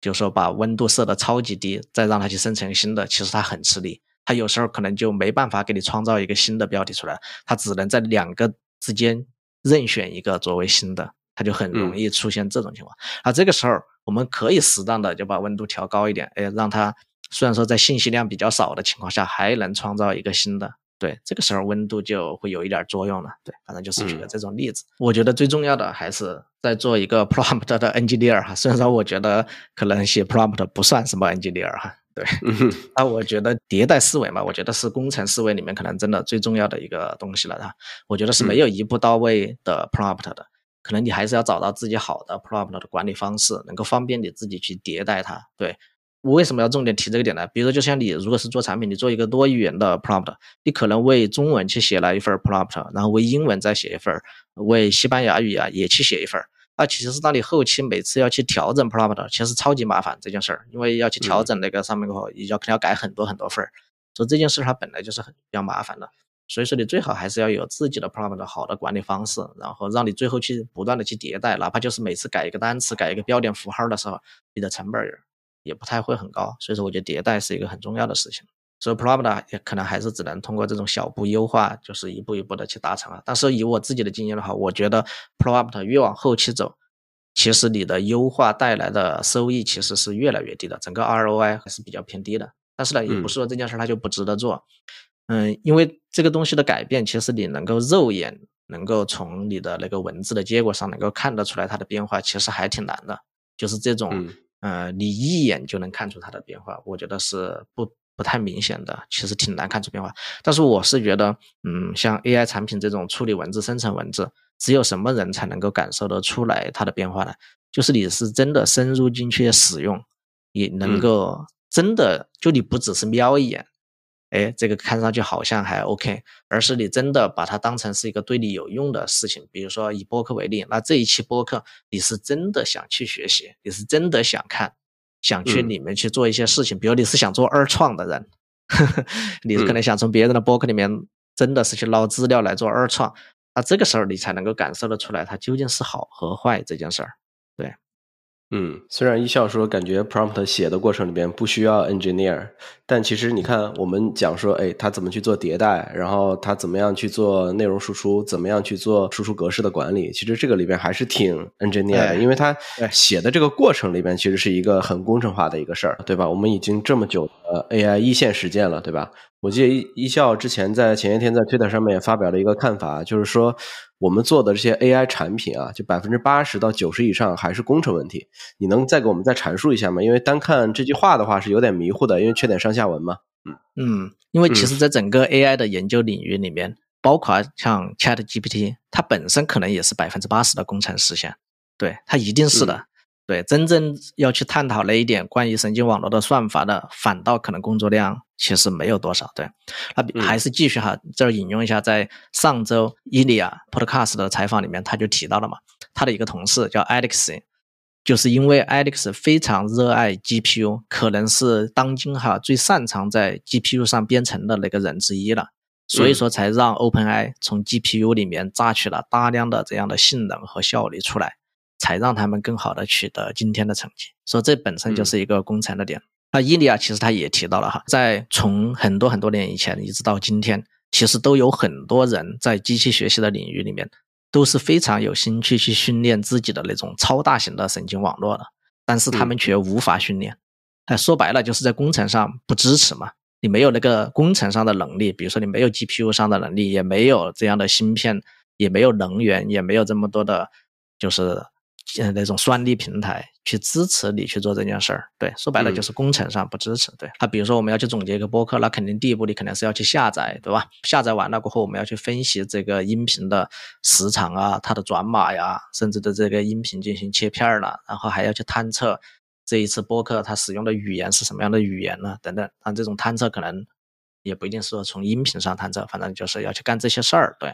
就是说把温度设的超级低，再让他去生成新的，其实他很吃力。他有时候可能就没办法给你创造一个新的标题出来，他只能在两个之间任选一个作为新的，他就很容易出现这种情况。啊，这个时候我们可以适当的就把温度调高一点，哎，让他。虽然说在信息量比较少的情况下，还能创造一个新的，对，这个时候温度就会有一点作用了。对，反正就是举个这种例子。我觉得最重要的还是在做一个 prompt 的 engineer 哈。虽然说我觉得可能写 prompt 不算什么 engineer 哈，对。那我觉得迭代思维嘛，我觉得是工程思维里面可能真的最重要的一个东西了哈。我觉得是没有一步到位的 prompt 的，可能你还是要找到自己好的 prompt 的管理方式，能够方便你自己去迭代它。对。我为什么要重点提这个点呢？比如说，就像你如果是做产品，你做一个多语言的 prompt，你可能为中文去写了一份 prompt，然后为英文再写一份，为西班牙语啊也去写一份。那其实是当你后期每次要去调整 prompt，其实超级麻烦这件事儿，因为要去调整那个上面后，你要肯定要改很多很多份儿，所以这件事它本来就是很比较麻烦的。所以说你最好还是要有自己的 prompt 的好的管理方式，然后让你最后去不断的去迭代，哪怕就是每次改一个单词、改一个标点符号的时候，你的成本儿。也不太会很高，所以说我觉得迭代是一个很重要的事情。所以 prompt 也可能还是只能通过这种小步优化，就是一步一步的去达成了。但是以我自己的经验的话，我觉得 prompt 越往后期走，其实你的优化带来的收益其实是越来越低的，整个 ROI 还是比较偏低的。但是呢，也不是说这件事它就不值得做，嗯，因为这个东西的改变，其实你能够肉眼能够从你的那个文字的结果上能够看得出来它的变化，其实还挺难的，就是这种。呃，你一眼就能看出它的变化，我觉得是不不太明显的，其实挺难看出变化。但是我是觉得，嗯，像 AI 产品这种处理文字、生成文字，只有什么人才能够感受得出来它的变化呢？就是你是真的深入进去使用，你能够真的就你不只是瞄一眼。哎，这个看上去好像还 OK，而是你真的把它当成是一个对你有用的事情。比如说以播客为例，那这一期播客你是真的想去学习，你是真的想看，想去里面去做一些事情。比如你是想做二创的人，你可能想从别人的播客里面真的是去捞资料来做二创，那这个时候你才能够感受得出来它究竟是好和坏这件事儿。对。嗯，虽然一笑说感觉 prompt 写的过程里边不需要 engineer，但其实你看我们讲说，哎，他怎么去做迭代，然后他怎么样去做内容输出，怎么样去做输出格式的管理，其实这个里边还是挺 engineer 的，因为他写的这个过程里边其实是一个很工程化的一个事儿，对吧？我们已经这么久的 AI 一线实践了，对吧？我记得一一笑之前在前些天在 Twitter 上面也发表了一个看法，就是说我们做的这些 AI 产品啊，就百分之八十到九十以上还是工程问题。你能再给我们再阐述一下吗？因为单看这句话的话是有点迷糊的，因为缺点上下文嘛。嗯嗯，因为其实在整个 AI 的研究领域里面，包括像 Chat GPT，它本身可能也是百分之八十的工程实现，对，它一定是的。对，真正要去探讨那一点关于神经网络的算法的，反倒可能工作量其实没有多少。对，那还是继续哈，这儿引用一下，在上周伊利亚 Podcast 的采访里面，他就提到了嘛，他的一个同事叫 Alex，就是因为 Alex 非常热爱 GPU，可能是当今哈最擅长在 GPU 上编程的那个人之一了，所以说才让 OpenAI 从 GPU 里面榨取了大量的这样的性能和效率出来。才让他们更好的取得今天的成绩，所以这本身就是一个工程的点。那伊利亚其实他也提到了哈，在从很多很多年以前一直到今天，其实都有很多人在机器学习的领域里面都是非常有兴趣去训练自己的那种超大型的神经网络的，但是他们却无法训练。哎，说白了就是在工程上不支持嘛，你没有那个工程上的能力，比如说你没有 GPU 上的能力，也没有这样的芯片，也没有能源，也没有这么多的，就是。呃，那种算力平台去支持你去做这件事儿，对，说白了就是工程上不支持。对，那比如说我们要去总结一个播客，那肯定第一步你肯定是要去下载，对吧？下载完了过后，我们要去分析这个音频的时长啊，它的转码呀，甚至的这个音频进行切片了，然后还要去探测这一次播客它使用的语言是什么样的语言呢？等等，但这种探测可能也不一定是说从音频上探测，反正就是要去干这些事儿，对。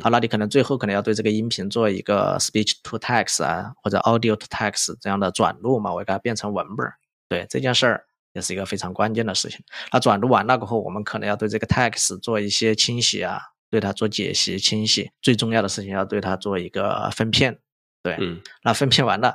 好，那你可能最后可能要对这个音频做一个 speech to text 啊，或者 audio to text 这样的转录嘛，我给它变成文本。对这件事儿也是一个非常关键的事情。那转录完了过后，我们可能要对这个 text 做一些清洗啊，对它做解析、清洗。最重要的事情要对它做一个分片。对，嗯那分片完了，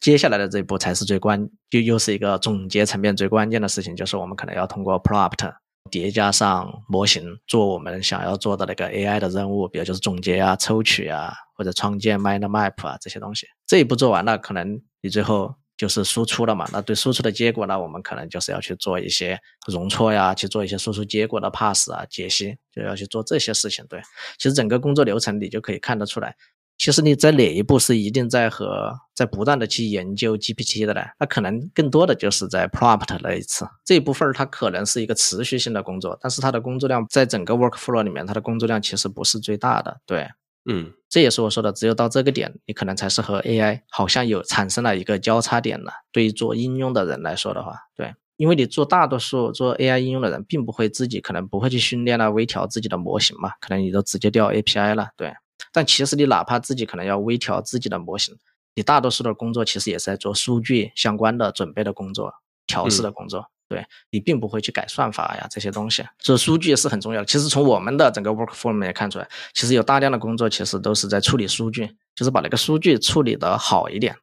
接下来的这一步才是最关，又又是一个总结层面最关键的事情，就是我们可能要通过 prompt。叠加上模型，做我们想要做的那个 AI 的任务，比如就是总结啊、抽取啊，或者创建 mind map 啊这些东西。这一步做完了，可能你最后就是输出了嘛。那对输出的结果呢，我们可能就是要去做一些容错呀，去做一些输出结果的 pass 啊、解析，就要去做这些事情。对，其实整个工作流程你就可以看得出来。其实你在哪一步是一定在和在不断的去研究 GPT 的呢？那可能更多的就是在 prompt 那一次这一部分，它可能是一个持续性的工作，但是它的工作量在整个 workflow 里面，它的工作量其实不是最大的。对，嗯，这也是我说的，只有到这个点，你可能才是和 AI 好像有产生了一个交叉点了。对于做应用的人来说的话，对，因为你做大多数做 AI 应用的人，并不会自己可能不会去训练啊、微调自己的模型嘛，可能你都直接调 API 了，对。但其实你哪怕自己可能要微调自己的模型，你大多数的工作其实也是在做数据相关的准备的工作、调试的工作。对你并不会去改算法呀这些东西，所以数据是很重要的。其实从我们的整个 workflow 也看出来，其实有大量的工作其实都是在处理数据，就是把那个数据处理的好一点，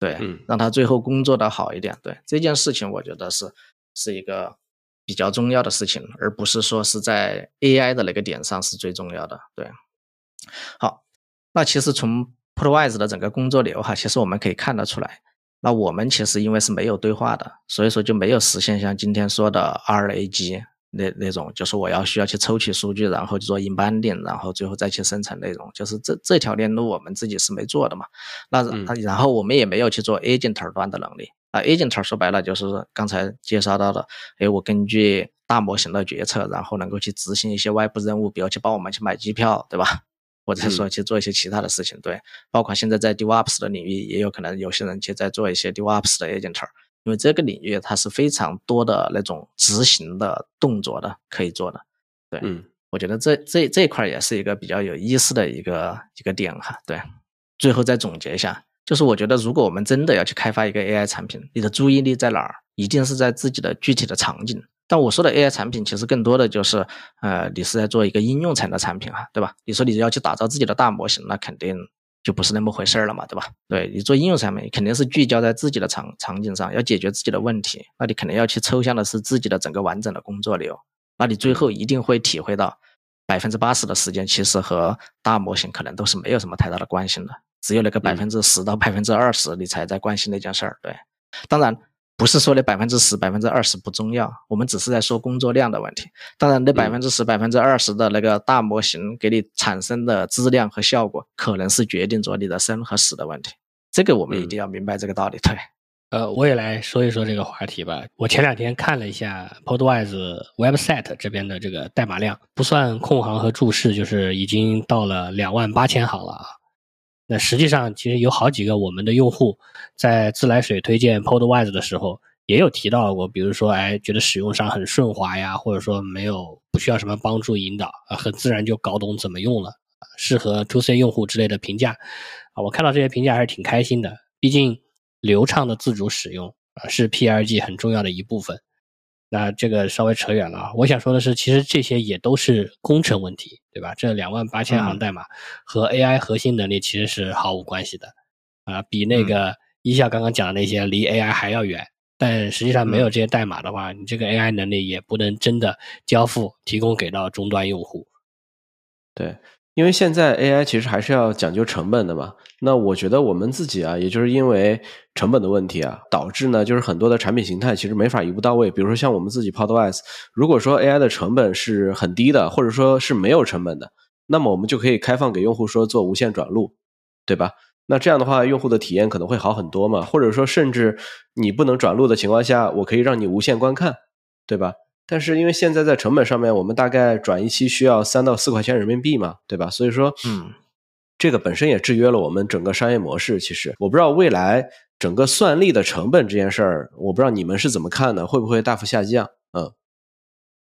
对，让他最后工作的好一点。对这件事情，我觉得是是一个比较重要的事情，而不是说是在 AI 的那个点上是最重要的。对。好，那其实从 Provise 的整个工作流哈，其实我们可以看得出来，那我们其实因为是没有对话的，所以说就没有实现像今天说的 RAG 那那种，就是我要需要去抽取数据，然后做 embedding，然后最后再去生成内容，就是这这条链路我们自己是没做的嘛。那然后我们也没有去做 agent 端的能力啊，agent 说白了就是刚才介绍到的，哎，我根据大模型的决策，然后能够去执行一些外部任务，比如去帮我们去买机票，对吧？或者说去做一些其他的事情，对，包括现在在 DevOps 的领域，也有可能有些人去在做一些 DevOps 的 agent，因为这个领域它是非常多的那种执行的动作的可以做的，对，嗯，我觉得这这这块也是一个比较有意思的一个一个点哈，对，最后再总结一下，就是我觉得如果我们真的要去开发一个 AI 产品，你的注意力在哪儿？一定是在自己的具体的场景。但我说的 AI 产品，其实更多的就是，呃，你是在做一个应用层的产品哈，对吧？你说你要去打造自己的大模型，那肯定就不是那么回事儿了嘛，对吧？对你做应用产品，肯定是聚焦在自己的场场景上，要解决自己的问题，那你肯定要去抽象的是自己的整个完整的工作流，那你最后一定会体会到，百分之八十的时间其实和大模型可能都是没有什么太大的关系的，只有那个百分之十到百分之二十，你才在关心那件事儿。对，当然。不是说那百分之十、百分之二十不重要，我们只是在说工作量的问题。当然，那百分之十、百分之二十的那个大模型给你产生的质量和效果，可能是决定着你的生和死的问题。这个我们一定要明白这个道理。对，呃，我也来说一说这个话题吧。我前两天看了一下 Podwise website 这边的这个代码量，不算空行和注释，就是已经到了两万八千行了啊。那实际上，其实有好几个我们的用户在自来水推荐 Podwise 的时候，也有提到过，比如说，哎，觉得使用上很顺滑呀，或者说没有不需要什么帮助引导啊，很自然就搞懂怎么用了，适合 To C 用户之类的评价啊。我看到这些评价还是挺开心的，毕竟流畅的自主使用啊是 PRG 很重要的一部分。那这个稍微扯远了啊！我想说的是，其实这些也都是工程问题，对吧？这两万八千行代码和 AI 核心能力其实是毫无关系的，啊，比那个一笑刚刚讲的那些离 AI 还要远。但实际上没有这些代码的话，你这个 AI 能力也不能真的交付提供给到终端用户。对。因为现在 AI 其实还是要讲究成本的嘛，那我觉得我们自己啊，也就是因为成本的问题啊，导致呢，就是很多的产品形态其实没法一步到位。比如说像我们自己 Podwise，如果说 AI 的成本是很低的，或者说是没有成本的，那么我们就可以开放给用户说做无线转录，对吧？那这样的话，用户的体验可能会好很多嘛。或者说，甚至你不能转录的情况下，我可以让你无线观看，对吧？但是因为现在在成本上面，我们大概转一期需要三到四块钱人民币嘛，对吧？所以说，嗯，这个本身也制约了我们整个商业模式。其实我不知道未来整个算力的成本这件事儿，我不知道你们是怎么看的，会不会大幅下降？嗯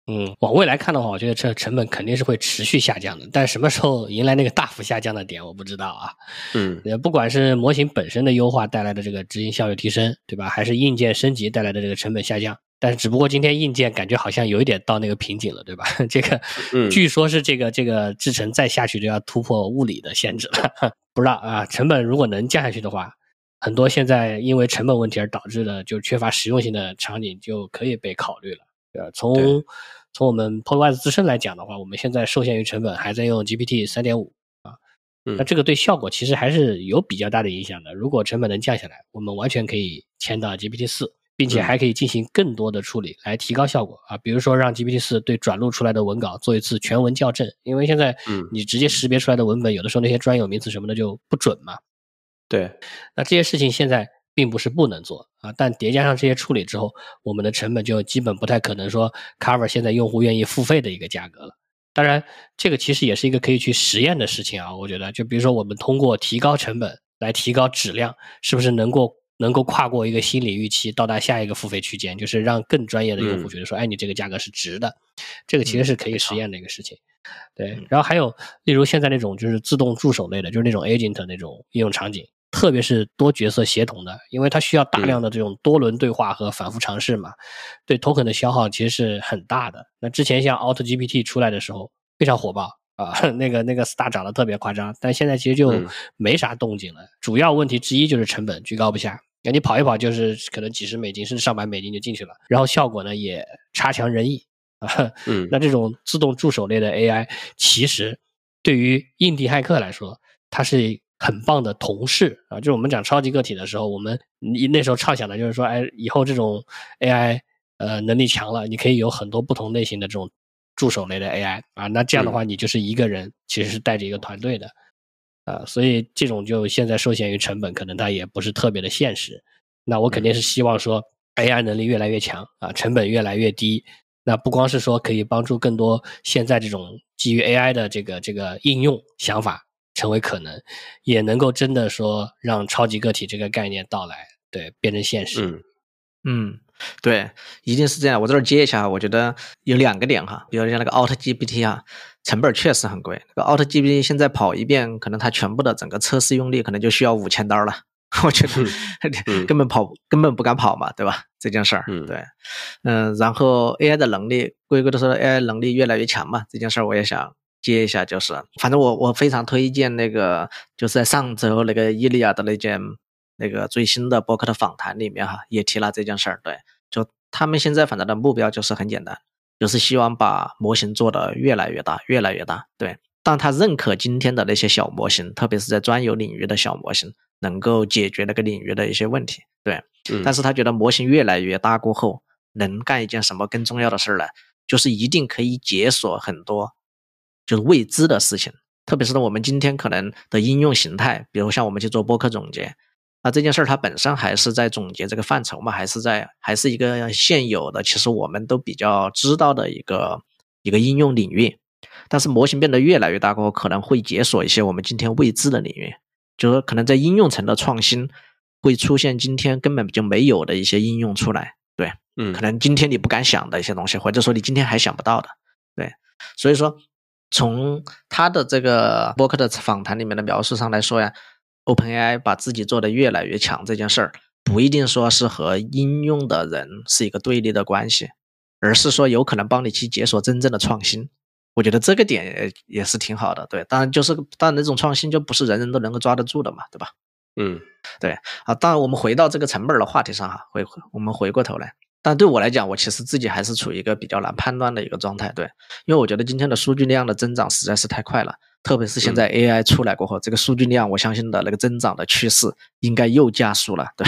嗯，往未来看的话，我觉得这成本肯定是会持续下降的，但什么时候迎来那个大幅下降的点，我不知道啊。嗯，也不管是模型本身的优化带来的这个执行效率提升，对吧？还是硬件升级带来的这个成本下降。但是只不过今天硬件感觉好像有一点到那个瓶颈了，对吧？这个，据说是这个这个制程再下去就要突破物理的限制了，不知道啊。成本如果能降下去的话，很多现在因为成本问题而导致的就缺乏实用性的场景就可以被考虑了。呃，从从我们 Podwise 自身来讲的话，我们现在受限于成本，还在用 GPT 三点五啊，那这个对效果其实还是有比较大的影响的。如果成本能降下来，我们完全可以迁到 GPT 四。并且还可以进行更多的处理来提高效果啊，比如说让 GPT 四对转录出来的文稿做一次全文校正，因为现在你直接识别出来的文本有的时候那些专有名词什么的就不准嘛。对，那这些事情现在并不是不能做啊，但叠加上这些处理之后，我们的成本就基本不太可能说 cover 现在用户愿意付费的一个价格了。当然，这个其实也是一个可以去实验的事情啊，我觉得，就比如说我们通过提高成本来提高质量，是不是能够？能够跨过一个心理预期，到达下一个付费区间，就是让更专业的用户觉得说，哎，你这个价格是值的，这个其实是可以实验的一个事情。对，然后还有，例如现在那种就是自动助手类的，就是那种 agent 那种应用场景，特别是多角色协同的，因为它需要大量的这种多轮对话和反复尝试嘛，对 token 的消耗其实是很大的。那之前像 Auto GPT 出来的时候非常火爆。啊，那个那个 star 涨得特别夸张，但现在其实就没啥动静了。主要问题之一就是成本居高不下，那你跑一跑就是可能几十美金甚至上百美金就进去了，然后效果呢也差强人意啊。嗯，那这种自动助手类的 AI，其实对于印第骇客来说，它是很棒的同事啊。就是我们讲超级个体的时候，我们你那时候畅想的就是说，哎，以后这种 AI 呃能力强了，你可以有很多不同类型的这种。助手类的 AI 啊，那这样的话，你就是一个人，其实是带着一个团队的，啊，所以这种就现在受限于成本，可能它也不是特别的现实。那我肯定是希望说 AI 能力越来越强啊，成本越来越低。那不光是说可以帮助更多现在这种基于 AI 的这个这个应用想法成为可能，也能够真的说让超级个体这个概念到来，对，变成现实。嗯嗯。对，一定是这样。我这儿接一下，我觉得有两个点哈，比如像那个 Auto GPT 啊，成本确实很贵。那个 Auto GPT 现在跑一遍，可能它全部的整个测试用力可能就需要五千刀了。我觉得 根本跑根本不敢跑嘛，对吧？这件事儿，对，嗯，然后 AI 的能力，龟龟都说 AI 能力越来越强嘛，这件事儿我也想接一下，就是反正我我非常推荐那个，就是在上周那个伊利亚的那件。那个最新的博客的访谈里面哈，也提了这件事儿。对，就他们现在反正的目标就是很简单，就是希望把模型做得越来越大，越来越大。对，但他认可今天的那些小模型，特别是在专有领域的小模型，能够解决那个领域的一些问题。对，嗯但是他觉得模型越来越大过后，能干一件什么更重要的事儿呢？就是一定可以解锁很多就是未知的事情，特别是我们今天可能的应用形态，比如像我们去做播客总结，那这件事儿它本身还是在总结这个范畴嘛，还是在还是一个现有的，其实我们都比较知道的一个一个应用领域。但是模型变得越来越大过后，可能会解锁一些我们今天未知的领域，就是说可能在应用层的创新会出现今天根本就没有的一些应用出来。对，嗯可能今天你不敢想的一些东西，或者说你今天还想不到的，对，所以说从他的这个博客的访谈里面的描述上来说呀，OpenAI 把自己做得越来越强这件事儿，不一定说是和应用的人是一个对立的关系，而是说有可能帮你去解锁真正的创新。我觉得这个点也也是挺好的，对，当然就是当然那种创新就不是人人都能够抓得住的嘛，对吧？嗯对啊，当然我们回到这个成本的话题上哈，回我们回过头来，但对我来讲，我其实自己还是处于一个比较难判断的一个状态，对，因为我觉得今天的数据量的增长实在是太快了，特别是现在 AI 出来过后，这个数据量我相信的那个增长的趋势应该又加速了，对，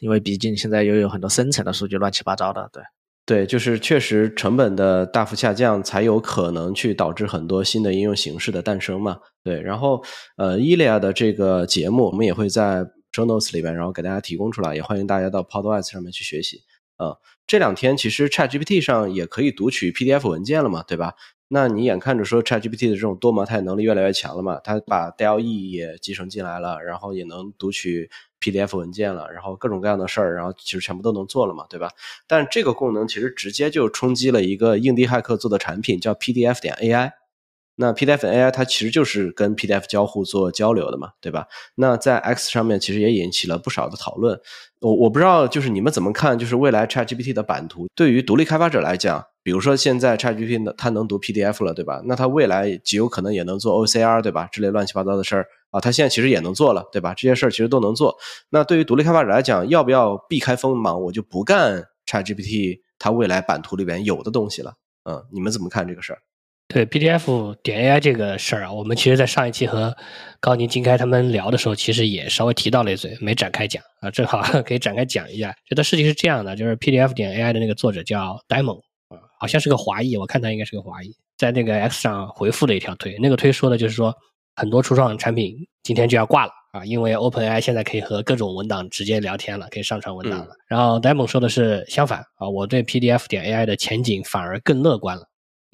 因为毕竟现在又有很多生成的数据乱七八糟的，对，对，就是确实成本的大幅下降，才有可能去导致很多新的应用形式的诞生嘛。对，然后呃，伊利亚的这个节目，我们也会在 show notes 里边，然后给大家提供出来，也欢迎大家到 Podwise 上面去学习。呃，这两天其实 ChatGPT 上也可以读取 PDF 文件了嘛，对吧？那你眼看着说 ChatGPT 的这种多模态能力越来越强了嘛，它把 DLE 也集成进来了，然后也能读取 PDF 文件了，然后各种各样的事儿，然后其实全部都能做了嘛，对吧？但这个功能其实直接就冲击了一个硬地骇客做的产品，叫 PDF 点 AI。那 PDF AI 它其实就是跟 PDF 交互做交流的嘛，对吧？那在 X 上面其实也引起了不少的讨论。我我不知道，就是你们怎么看？就是未来 ChatGPT 的版图对于独立开发者来讲，比如说现在 ChatGPT 它能读 PDF 了，对吧？那它未来极有可能也能做 OCR，对吧？之类乱七八糟的事儿啊，它现在其实也能做了，对吧？这些事儿其实都能做。那对于独立开发者来讲，要不要避开锋芒，我就不干 ChatGPT 它未来版图里边有的东西了？嗯，你们怎么看这个事儿？对 PDF 点 AI 这个事儿啊，我们其实在上一期和高宁、金开他们聊的时候，其实也稍微提到了一嘴，没展开讲啊，正好 可以展开讲一下。觉得事情是这样的，就是 PDF 点 AI 的那个作者叫 Diamond 啊，好像是个华裔，我看他应该是个华裔，在那个 X 上回复了一条推，那个推说的就是说，很多初创产品今天就要挂了啊，因为 OpenAI 现在可以和各种文档直接聊天了，可以上传文档了。然后 Diamond 说的是相反啊，我对 PDF 点 AI 的前景反而更乐观了。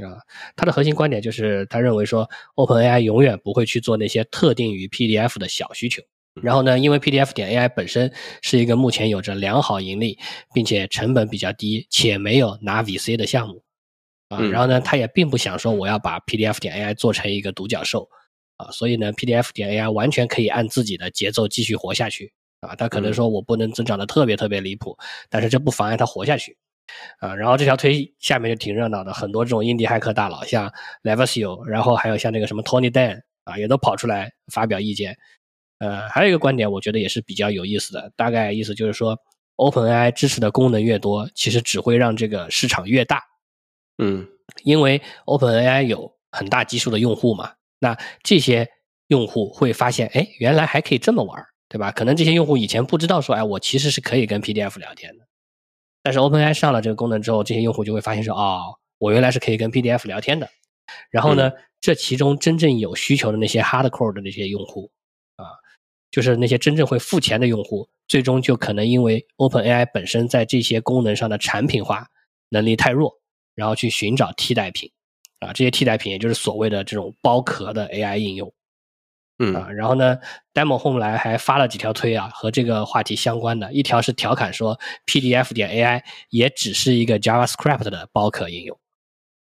啊，他的核心观点就是，他认为说，OpenAI 永远不会去做那些特定于 PDF 的小需求。然后呢，因为 PDF 点 AI 本身是一个目前有着良好盈利，并且成本比较低，且没有拿 VC 的项目啊。嗯然后呢，他也并不想说我要把 PDF 点 AI 做成一个独角兽啊，所以呢，PDF 点 AI 完全可以按自己的节奏继续活下去啊。他可能说我不能增长的特别特别离谱，但是这不妨碍他活下去。啊，然后这条推下面就挺热闹的，很多这种印地骇客大佬，像 Levasio，然后还有像那个什么 Tony Dan 啊，也都跑出来发表意见。呃，还有一个观点，我觉得也是比较有意思的，大概意思就是说，OpenAI 支持的功能越多，其实只会让这个市场越大，嗯因为 OpenAI 有很大基数的用户嘛，那这些用户会发现，哎，原来还可以这么玩儿，对吧？可能这些用户以前不知道说，哎，我其实是可以跟 PDF 聊天的。但是 OpenAI 上了这个功能之后，这些用户就会发现说，哦，我原来是可以跟 PDF 聊天的。然后呢，这其中真正有需求的那些 hardcore 的那些用户啊，就是那些真正会付钱的用户，最终就可能因为 OpenAI 本身在这些功能上的产品化能力太弱，然后去寻找替代品啊，这些替代品也就是所谓的这种包壳的 AI 应用。嗯。啊，然后呢，Demo 后来还发了几条推啊，和这个话题相关的，一条是调侃说 PDF 点 AI 也只是一个 JavaScript 的包壳应用，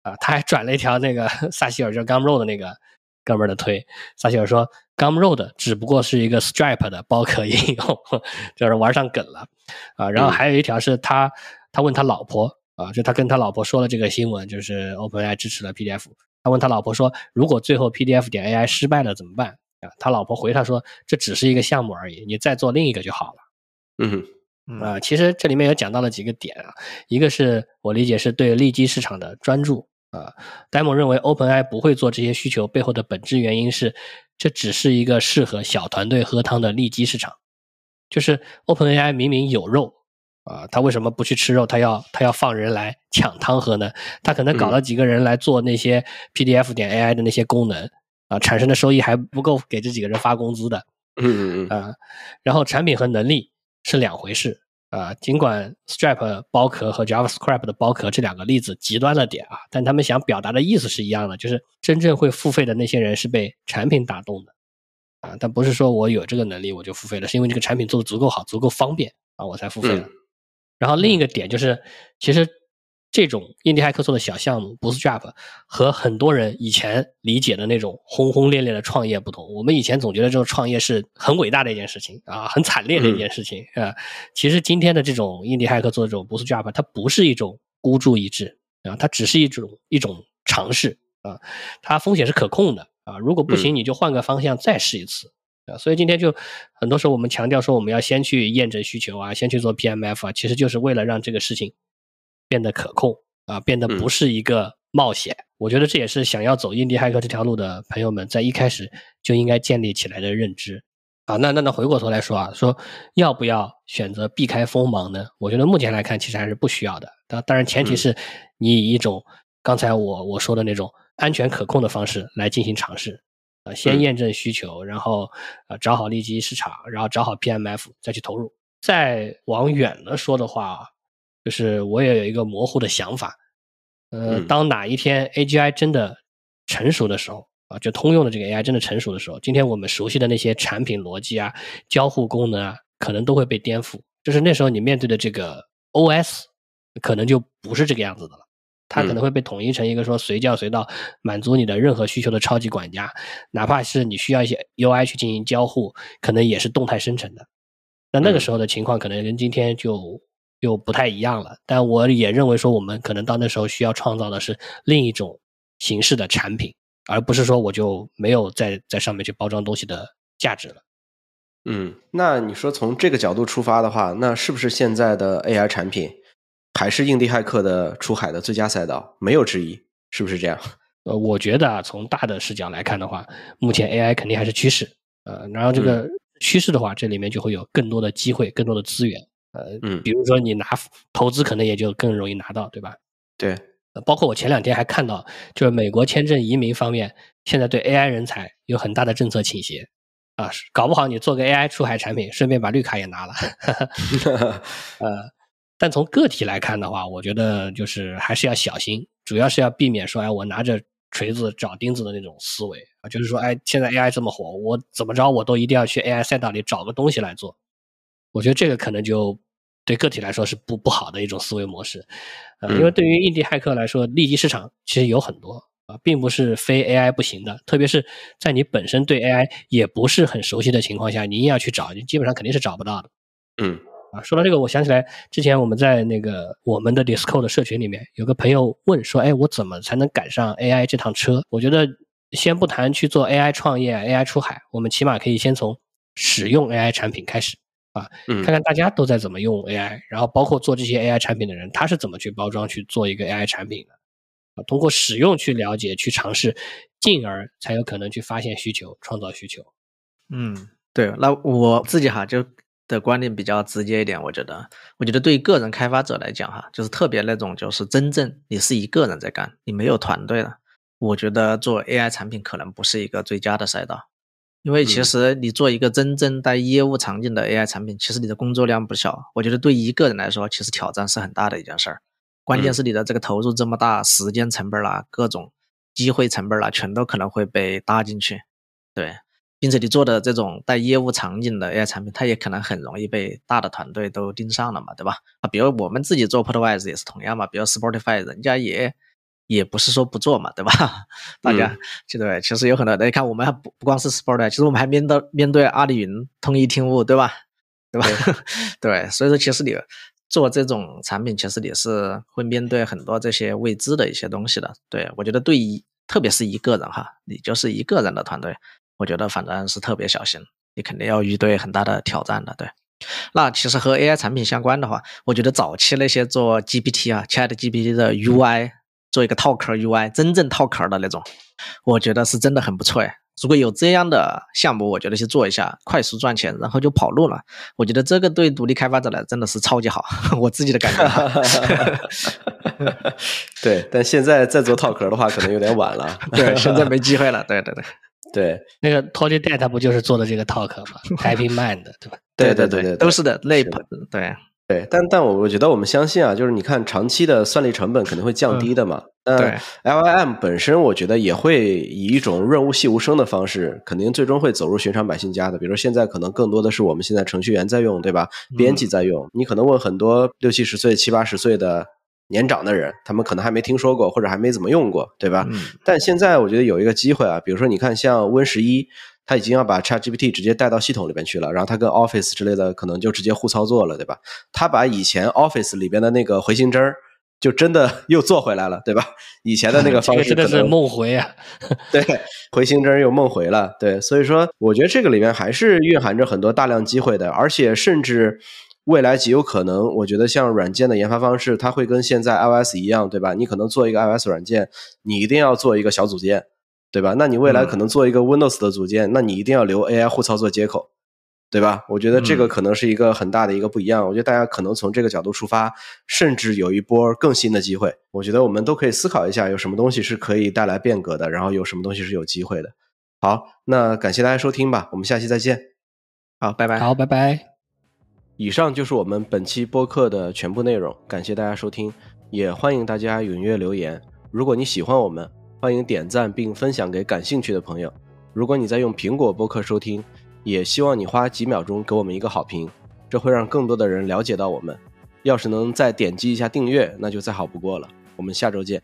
啊，他还转了一条那个萨希尔就 Gumroad 的那个哥们儿的推，萨希尔说 Gumroad 只不过是一个 Stripe 的包壳应用，就是玩上梗了，啊，然后还有一条是他他问他老婆啊，就他跟他老婆说了这个新闻，就是 OpenAI 支持了 PDF，他问他老婆说，如果最后 PDF 点 AI 失败了怎么办？啊，他老婆回他说：“这只是一个项目而已，你再做另一个就好了。嗯哼”啊，其实这里面也讲到了几个点啊，一个是我理解是对利基市场的专注啊。戴蒙认为 OpenAI 不会做这些需求背后的本质原因是，这只是一个适合小团队喝汤的利基市场。就是 OpenAI 明明有肉啊，他为什么不去吃肉？他要他要放人来抢汤喝呢？他可能搞了几个人来做那些 PDF 点 AI 的那些功能啊，产生的收益还不够给这几个人发工资的。嗯嗯嗯啊，然后产品和能力是两回事啊。尽管 Stripe 包壳和 JavaScript 的包壳这两个例子极端了点啊，但他们想表达的意思是一样的，就是真正会付费的那些人是被产品打动的啊，但不是说我有这个能力我就付费了，是因为这个产品做的足够好、足够方便啊，我才付费了。然后另一个点就是，其实这种印第骇客做的小项目，Bootstrap 和很多人以前理解的那种轰轰烈烈的创业不同。我们以前总觉得这种创业是很伟大的一件事情啊，很惨烈的一件事情啊。其实今天的这种印第骇客做的这种 Bootstrap，它不是一种孤注一掷啊，它只是一种一种尝试啊，它风险是可控的啊。如果不行，你就换个方向再试一次。啊，所以今天就很多时候我们强调说我们要先去验证需求啊，先去做 PMF 啊，其实就是为了让这个事情变得可控啊，变得不是一个冒险。我觉得这也是想要走印第骇客这条路的朋友们在一开始就应该建立起来的认知啊。那那那回过头来说啊，说要不要选择避开锋芒呢？我觉得目前来看其实还是不需要的。当当然前提是你以一种刚才我我说的那种安全可控的方式来进行尝试。呃，先验证需求，然后呃找好利基市场，然后找好 PMF，再去投入。再往远了说的话，就是我也有一个模糊的想法，呃，当哪一天 AGI 真的成熟的时候啊，就通用的这个 AI 真的成熟的时候，今天我们熟悉的那些产品逻辑啊、交互功能啊，可能都会被颠覆。就是那时候你面对的这个 OS，可能就不是这个样子的了。它可能会被统一成一个说随叫随到，满足你的任何需求的超级管家，哪怕是你需要一些 UI 去进行交互，可能也是动态生成的。那那个时候的情况可能跟今天就又不太一样了。但我也认为说，我们可能到那时候需要创造的是另一种形式的产品，而不是说我就没有在在上面去包装东西的价值了。嗯，那你说从这个角度出发的话，那是不是现在的 AI 产品？还是印第骇客的出海的最佳赛道，没有之一，是不是这样？呃，我觉得啊，从大的视角来看的话，目前 AI 肯定还是趋势，呃，然后这个趋势的话，这里面就会有更多的机会，更多的资源，呃，嗯，比如说你拿投资，可能也就更容易拿到，对吧？对，包括我前两天还看到，就是美国签证移民方面，现在对 AI 人才有很大的政策倾斜，啊，搞不好你做个 AI 出海产品，顺便把绿卡也拿了，呃。但从个体来看的话，我觉得就是还是要小心，主要是要避免说，哎，我拿着锤子找钉子的那种思维啊，就是说，哎，现在 AI 这么火，我怎么着我都一定要去 AI 赛道里找个东西来做。我觉得这个可能就对个体来说是不不好的一种思维模式，呃，因为对于印地骇客来说，利基市场其实有很多啊，并不是非 AI 不行的，特别是在你本身对 AI 也不是很熟悉的情况下，你硬要去找，你基本上肯定是找不到的。嗯。啊，说到这个，我想起来之前我们在那个我们的 Discord 的社群里面，有个朋友问说：“哎，我怎么才能赶上 AI 这趟车？”我觉得先不谈去做 AI 创业、AI 出海，我们起码可以先从使用 AI 产品开始啊，看看大家都在怎么用 AI，然后包括做这些 AI 产品的人，他是怎么去包装去做一个 AI 产品的啊？通过使用去了解、去尝试，进而才有可能去发现需求、创造需求。嗯，对，那我自己哈就。的观点比较直接一点，我觉得，我觉得对于个人开发者来讲，哈，就是特别那种，就是真正你是一个人在干，你没有团队了，我觉得做 AI 产品可能不是一个最佳的赛道，因为其实你做一个真正带业务场景的 AI 产品，其实你的工作量不小，我觉得对一个人来说，其实挑战是很大的一件事儿，关键是你的这个投入这么大，时间成本啦，各种机会成本啦，全都可能会被搭进去，对。并且，你做的这种带业务场景的 AI 产品，它也可能很容易被大的团队都盯上了嘛，对吧？啊，比如我们自己做 Portwise 也是同样嘛，比如 Spotify 人家也也不是说不做嘛，对吧？大家就对，其实有很多，你看我们还不不光是 Spotify，其实我们还面对面对阿里云、通义听悟，对吧？对吧？对，所以说其实你做这种产品，其实你是会面对很多这些未知的一些东西的。对我觉得，对于特别是一个人哈，你就是一个人的团队。我觉得反正是特别小心，你肯定要遇对很大的挑战的。对，那其实和 AI 产品相关的话，我觉得早期那些做 GPT 啊，Chat GPT 的 UI 做一个套壳 UI，真正套壳的那种，我觉得是真的很不错哎。如果有这样的项目，我觉得去做一下，快速赚钱，然后就跑路了。我觉得这个对独立开发者来真的是超级好，我自己的感觉。对，但现在再做套壳的话，可能有点晚了。对，现在没机会了。对对对对，那个 Toddy Day 他不就是做的这个 talk 吗？Happy Mind，对吧？对对对对，都是的，累是的对。对，但但我我觉得我们相信啊，就是你看长期的算力成本肯定会降低的嘛。对那 LLM 本身，我觉得也会以一种润物细无声的方式，肯定最终会走入寻常百姓家的。比如说现在可能更多的是我们现在程序员在用，对吧？编辑在用。你可能问很多六七十岁、七八十岁的年长的人，他们可能还没听说过，或者还没怎么用过，对吧？嗯但现在我觉得有一个机会啊，比如说你看像 Win 十一，它已经要把 ChatGPT 直接带到系统里边去了，然后他跟 Office 之类的可能就直接互操作了，对吧？他把以前 Office 里边的那个回形针儿，就真的又做回来了，对吧？以前的那个 方式真的是梦回啊！对，回形针儿又梦回了，对，所以说我觉得这个里面还是蕴含着很多大量机会的，而且甚至未来极有可能，我觉得像软件的研发方式，它会跟现在 iOS 一样，对吧？你可能做一个 iOS 软件，你一定要做一个小组件，对吧？那你未来可能做一个 Windows 的组件，那你一定要留 AI 互操作接口。对吧？我觉得这个可能是一个很大的一个不一样。我觉得大家可能从这个角度出发，甚至有一波更新的机会。我觉得我们都可以思考一下，有什么东西是可以带来变革的，然后有什么东西是有机会的。好，那感谢大家收听吧，我们下期再见。好，拜拜。好，拜拜。以上就是我们本期播客的全部内容，感谢大家收听，也欢迎大家踊跃留言。如果你喜欢我们，欢迎点赞并分享给感兴趣的朋友。如果你在用苹果播客收听，也希望你花几秒钟给我们一个好评，这会让更多的人了解到我们。要是能再点击一下订阅，那就再好不过了。我们下周见。